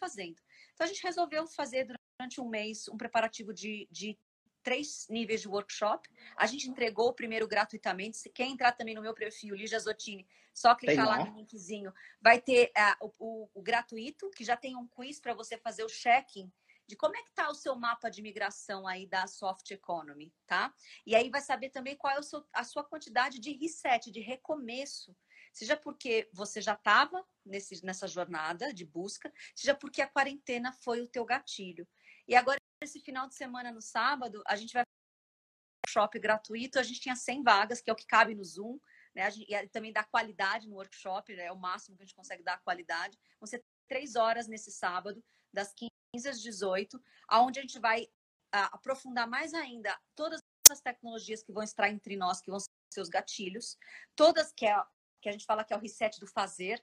fazendo. Então, a gente resolveu fazer durante um mês um preparativo de, de três níveis de workshop. A gente entregou o primeiro gratuitamente. Se quer entrar também no meu perfil, Lígia Zottini, só clicar lá. lá no linkzinho. Vai ter uh, o, o, o, gratuito, que já tem um quiz para você fazer o check-in de como é que está o seu mapa de migração aí da soft economy, tá? E aí vai saber também qual é seu, a sua quantidade de reset, de recomeço. Seja porque você já estava nessa jornada de busca, seja porque a quarentena foi o teu gatilho. E agora, esse final de semana, no sábado, a gente vai workshop gratuito, a gente tinha 100 vagas, que é o que cabe no Zoom, né? Gente, e também dá qualidade no workshop, né? é o máximo que a gente consegue dar qualidade. Vão ser três horas nesse sábado, das 15 às 18, aonde a gente vai uh, aprofundar mais ainda todas as tecnologias que vão estar entre nós, que vão ser os gatilhos, todas que, é, que a gente fala que é o reset do fazer,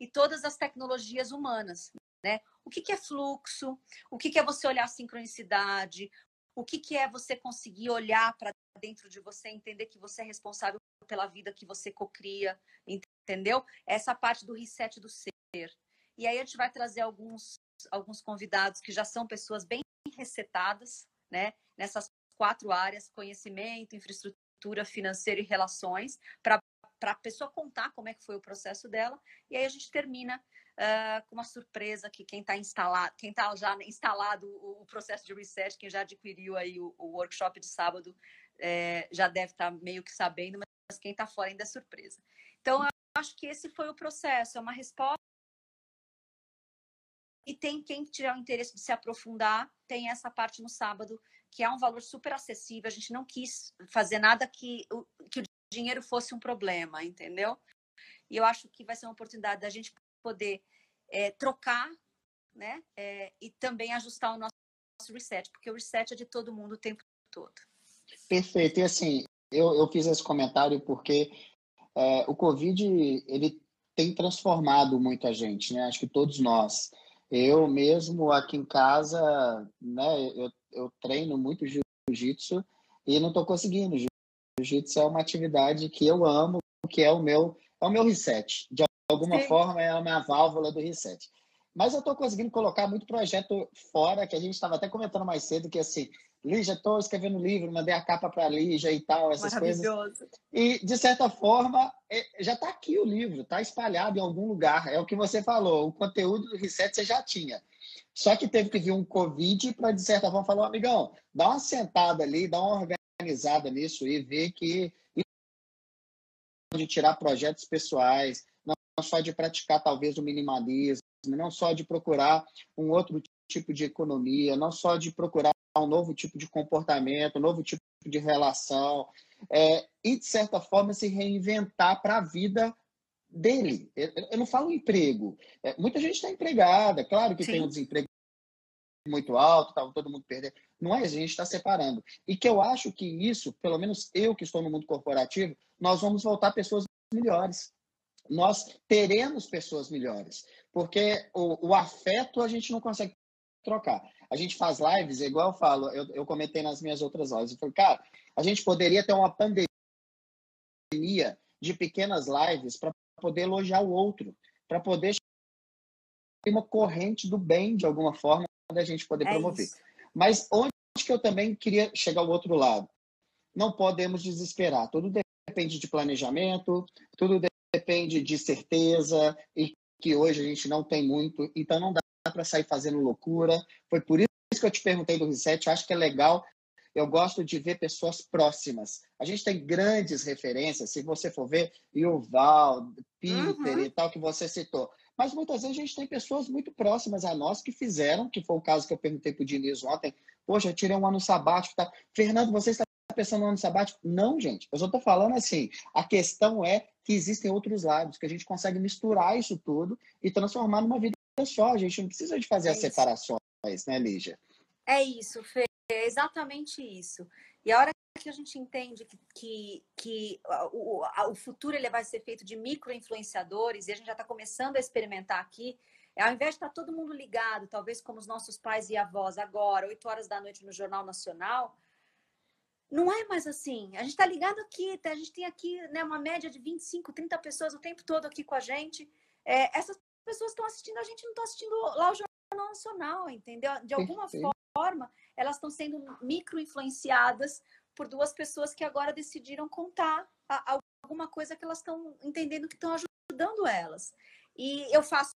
e todas as tecnologias humanas, né? o que, que é fluxo, o que, que é você olhar a sincronicidade, o que, que é você conseguir olhar para dentro de você, entender que você é responsável pela vida que você cocria, entendeu? Essa parte do reset do ser. E aí a gente vai trazer alguns, alguns convidados que já são pessoas bem resetadas, né? Nessas quatro áreas: conhecimento, infraestrutura, financeiro e relações, para a pessoa contar como é que foi o processo dela. E aí a gente termina uh, com uma surpresa que quem está instalado, quem está já instalado o, o, processo de reset, quem já adquiriu aí o, o workshop de sábado, é, já deve estar tá meio que sabendo, mas quem está fora ainda é surpresa. Então, eu acho que esse foi o processo, é uma resposta. E tem quem tiver o interesse de se aprofundar, tem essa parte no sábado, que é um valor super acessível. A gente não quis fazer nada que, que o dinheiro fosse um problema, entendeu? E eu acho que vai ser uma oportunidade da gente poder é, trocar, né? É, e também ajustar o nosso reset, porque o reset é de todo mundo o tempo todo. Perfeito. E assim, eu, eu fiz esse comentário porque é, o Covid ele tem transformado muita gente, né? Acho que todos nós. Eu mesmo aqui em casa, né? Eu, eu treino muito jiu-jitsu e não estou conseguindo. Jiu-jitsu é uma atividade que eu amo, que é o meu é o meu reset. De alguma Sim. forma é uma válvula do reset. Mas eu estou conseguindo colocar muito projeto fora, que a gente estava até comentando mais cedo, que assim, Lígia, estou escrevendo um livro, mandei a capa para a Lígia e tal, essas coisas. E, de certa forma, é, já está aqui o livro, está espalhado em algum lugar. É o que você falou, o conteúdo do Reset você já tinha. Só que teve que vir um Covid para, de certa forma, falar, amigão, dá uma sentada ali, dá uma organizada nisso e ver que de tirar projetos pessoais, não só de praticar talvez o minimalismo, não só de procurar um outro tipo de economia, não só de procurar um novo tipo de comportamento, um novo tipo de relação, é, e de certa forma se reinventar para a vida dele. Eu não falo emprego. É, muita gente está empregada, claro que Sim. tem um desemprego muito alto, tá, todo mundo perdendo. Não é, a gente está separando. E que eu acho que isso, pelo menos eu que estou no mundo corporativo, nós vamos voltar pessoas melhores. Nós teremos pessoas melhores. Porque o, o afeto a gente não consegue trocar. A gente faz lives, igual eu falo, eu, eu comentei nas minhas outras lives. Eu falei, cara, a gente poderia ter uma pandemia de pequenas lives para poder elogiar o outro, para poder uma corrente do bem de alguma forma da gente poder é promover. Isso. Mas onde que eu também queria chegar ao outro lado? Não podemos desesperar. Tudo depende de planejamento, tudo depende de certeza e que hoje a gente não tem muito, então não dá para sair fazendo loucura. Foi por isso que eu te perguntei do reset. Eu acho que é legal. Eu gosto de ver pessoas próximas. A gente tem grandes referências, se você for ver, Yuval, Peter uhum. e tal, que você citou. Mas muitas vezes a gente tem pessoas muito próximas a nós que fizeram, que foi o caso que eu perguntei para o Diniz ontem. Poxa, eu tirei um ano sabático. Tá? Fernando, você está pensando no ano sabático? Não, gente. Eu só estou falando assim. A questão é que existem outros lados, que a gente consegue misturar isso tudo e transformar numa vida só. A gente não precisa de fazer é as isso. separações, né, Lígia? É isso, Fê. É exatamente isso. E a hora que a gente entende que, que, que o, o futuro ele vai ser feito de micro-influenciadores, e a gente já está começando a experimentar aqui, é, ao invés de estar tá todo mundo ligado, talvez como os nossos pais e avós agora, 8 horas da noite no Jornal Nacional, não é mais assim. A gente está ligado aqui, tá? a gente tem aqui né, uma média de 25, 30 pessoas o tempo todo aqui com a gente. É, essas pessoas estão assistindo, a gente não está assistindo lá o Jornal Nacional, entendeu? De alguma forma, elas estão sendo micro-influenciadas por duas pessoas que agora decidiram contar a, a alguma coisa que elas estão entendendo que estão ajudando elas. E eu faço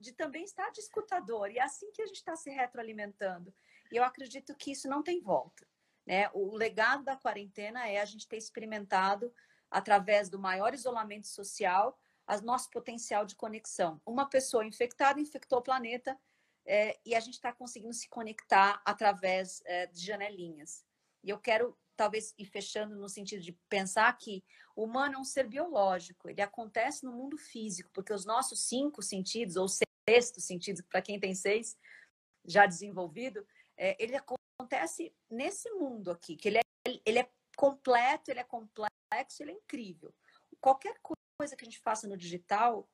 de também estar de escutador, e é assim que a gente está se retroalimentando. E eu acredito que isso não tem volta. Né? O legado da quarentena é a gente ter experimentado, através do maior isolamento social, o nosso potencial de conexão. Uma pessoa infectada infectou o planeta é, e a gente está conseguindo se conectar através é, de janelinhas. E eu quero, talvez, ir fechando no sentido de pensar que o humano é um ser biológico, ele acontece no mundo físico, porque os nossos cinco sentidos, ou sexto sentido, para quem tem seis, já desenvolvido, é, ele acontece nesse mundo aqui, que ele é, ele é completo, ele é complexo, ele é incrível. Qualquer coisa que a gente faça no digital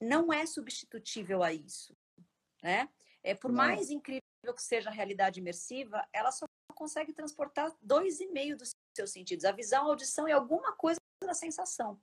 não é substitutível a isso. né? É, por Não. mais incrível que seja a realidade imersiva, ela só consegue transportar dois e meio dos seus sentidos, a visão, a audição e alguma coisa da sensação.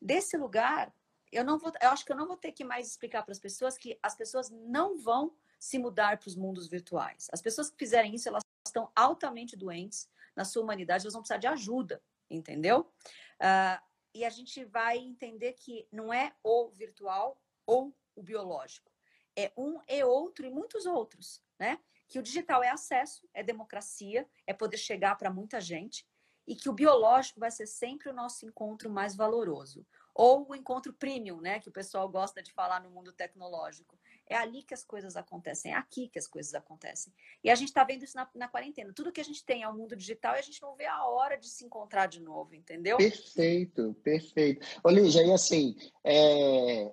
Desse lugar, eu não vou, eu acho que eu não vou ter que mais explicar para as pessoas que as pessoas não vão se mudar para os mundos virtuais. As pessoas que fizerem isso, elas estão altamente doentes na sua humanidade, elas vão precisar de ajuda, entendeu? Uh, e a gente vai entender que não é o virtual ou o biológico. É um e outro e muitos outros, né? Que o digital é acesso, é democracia, é poder chegar para muita gente e que o biológico vai ser sempre o nosso encontro mais valoroso ou o encontro premium, né, que o pessoal gosta de falar no mundo tecnológico. É ali que as coisas acontecem, é aqui que as coisas acontecem. E a gente está vendo isso na, na, quarentena. Tudo que a gente tem é o mundo digital e a gente não vê a hora de se encontrar de novo, entendeu? Perfeito, perfeito. Olívia, e assim, é,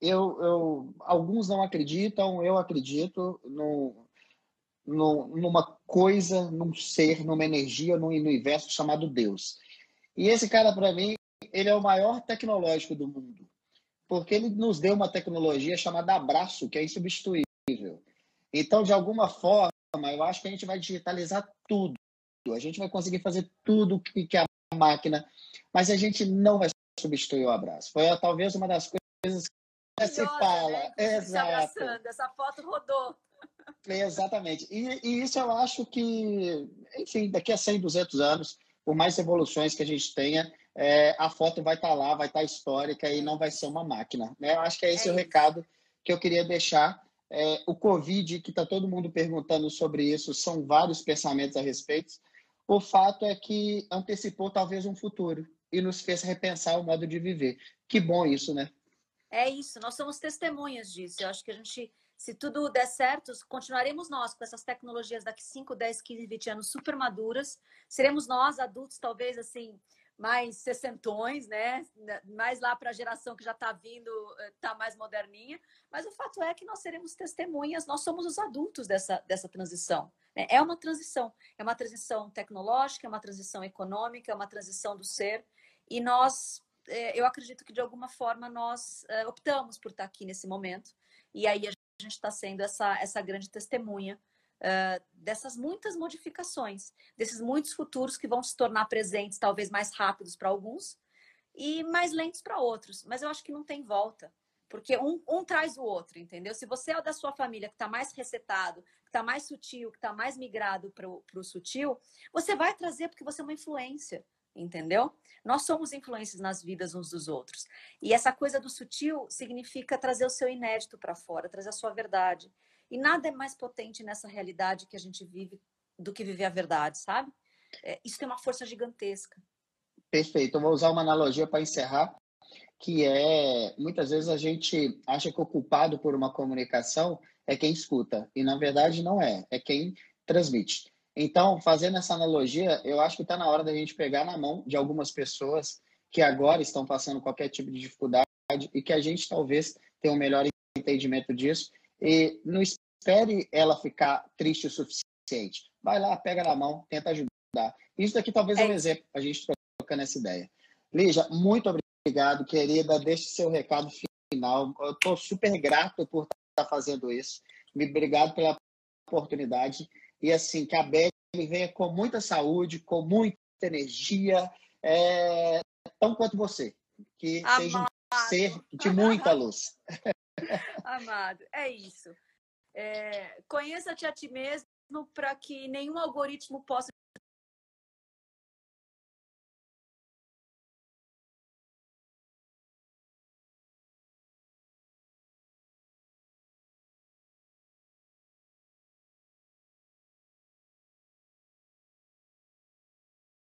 eu, eu, alguns não acreditam, eu acredito no, no, numa coisa, num ser, numa energia, num universo chamado Deus. E esse cara, para mim, ele é o maior tecnológico do mundo, porque ele nos deu uma tecnologia chamada abraço, que é insubstituível. Então, de alguma forma, eu acho que a gente vai digitalizar tudo. A gente vai conseguir fazer tudo que, que a máquina, mas a gente não vai substituir o abraço. Foi talvez uma das coisas que se fala. Né? Exato. Essa foto rodou. Exatamente. E, e, isso eu acho que, enfim, daqui a 100, 200 anos, por mais evoluções que a gente tenha, é, a foto vai estar tá lá, vai estar tá histórica e não vai ser uma máquina. Né? Eu acho que é esse é o recado que eu queria deixar. É, o Covid, que está todo mundo perguntando sobre isso, são vários pensamentos a respeito. O fato é que antecipou talvez um futuro e nos fez repensar o modo de viver. Que bom isso, né? É isso, nós somos testemunhas disso. Eu acho que a gente, se tudo der certo, continuaremos nós com essas tecnologias daqui 5, 10, 15, 20 anos super maduras. Seremos nós, adultos, talvez assim, mais sessentões, né? Mais lá para a geração que já está vindo, está mais moderninha. Mas o fato é que nós seremos testemunhas, nós somos os adultos dessa, dessa transição. Né? É uma transição, é uma transição tecnológica, é uma transição econômica, é uma transição do ser. E nós, é, eu acredito que de alguma forma nós é, optamos por estar aqui nesse momento. E aí a gente está sendo essa, essa grande testemunha dessas muitas modificações, desses muitos futuros que vão se tornar presentes, talvez mais rápidos para alguns e mais lentos para outros. Mas eu acho que não tem volta, porque um, um traz o outro, entendeu? Se você é da sua família que está mais recetado, que está mais sutil, que está mais migrado para o sutil, você vai trazer porque você é uma influência entendeu? Nós somos influências nas vidas uns dos outros. E essa coisa do sutil significa trazer o seu inédito para fora, trazer a sua verdade. E nada é mais potente nessa realidade que a gente vive do que viver a verdade, sabe? É, isso tem uma força gigantesca. Perfeito. Eu vou usar uma analogia para encerrar, que é muitas vezes a gente acha que o culpado por uma comunicação é quem escuta, e na verdade não é, é quem transmite. Então, fazendo essa analogia, eu acho que está na hora da gente pegar na mão de algumas pessoas que agora estão passando qualquer tipo de dificuldade e que a gente talvez tenha um melhor entendimento disso e não espere ela ficar triste o suficiente. Vai lá, pega na mão, tenta ajudar. Isso daqui talvez é, um exemplo, a gente trocando essa ideia. Lígia, muito obrigado, querida. Deixe seu recado final. Eu estou super grato por estar fazendo isso. Obrigado pela oportunidade. E assim, que a Beth venha com muita saúde, com muita energia, é, tão quanto você. Que Amado. seja um ser de muita luz. Amado, é isso. É, Conheça-te a ti mesmo para que nenhum algoritmo possa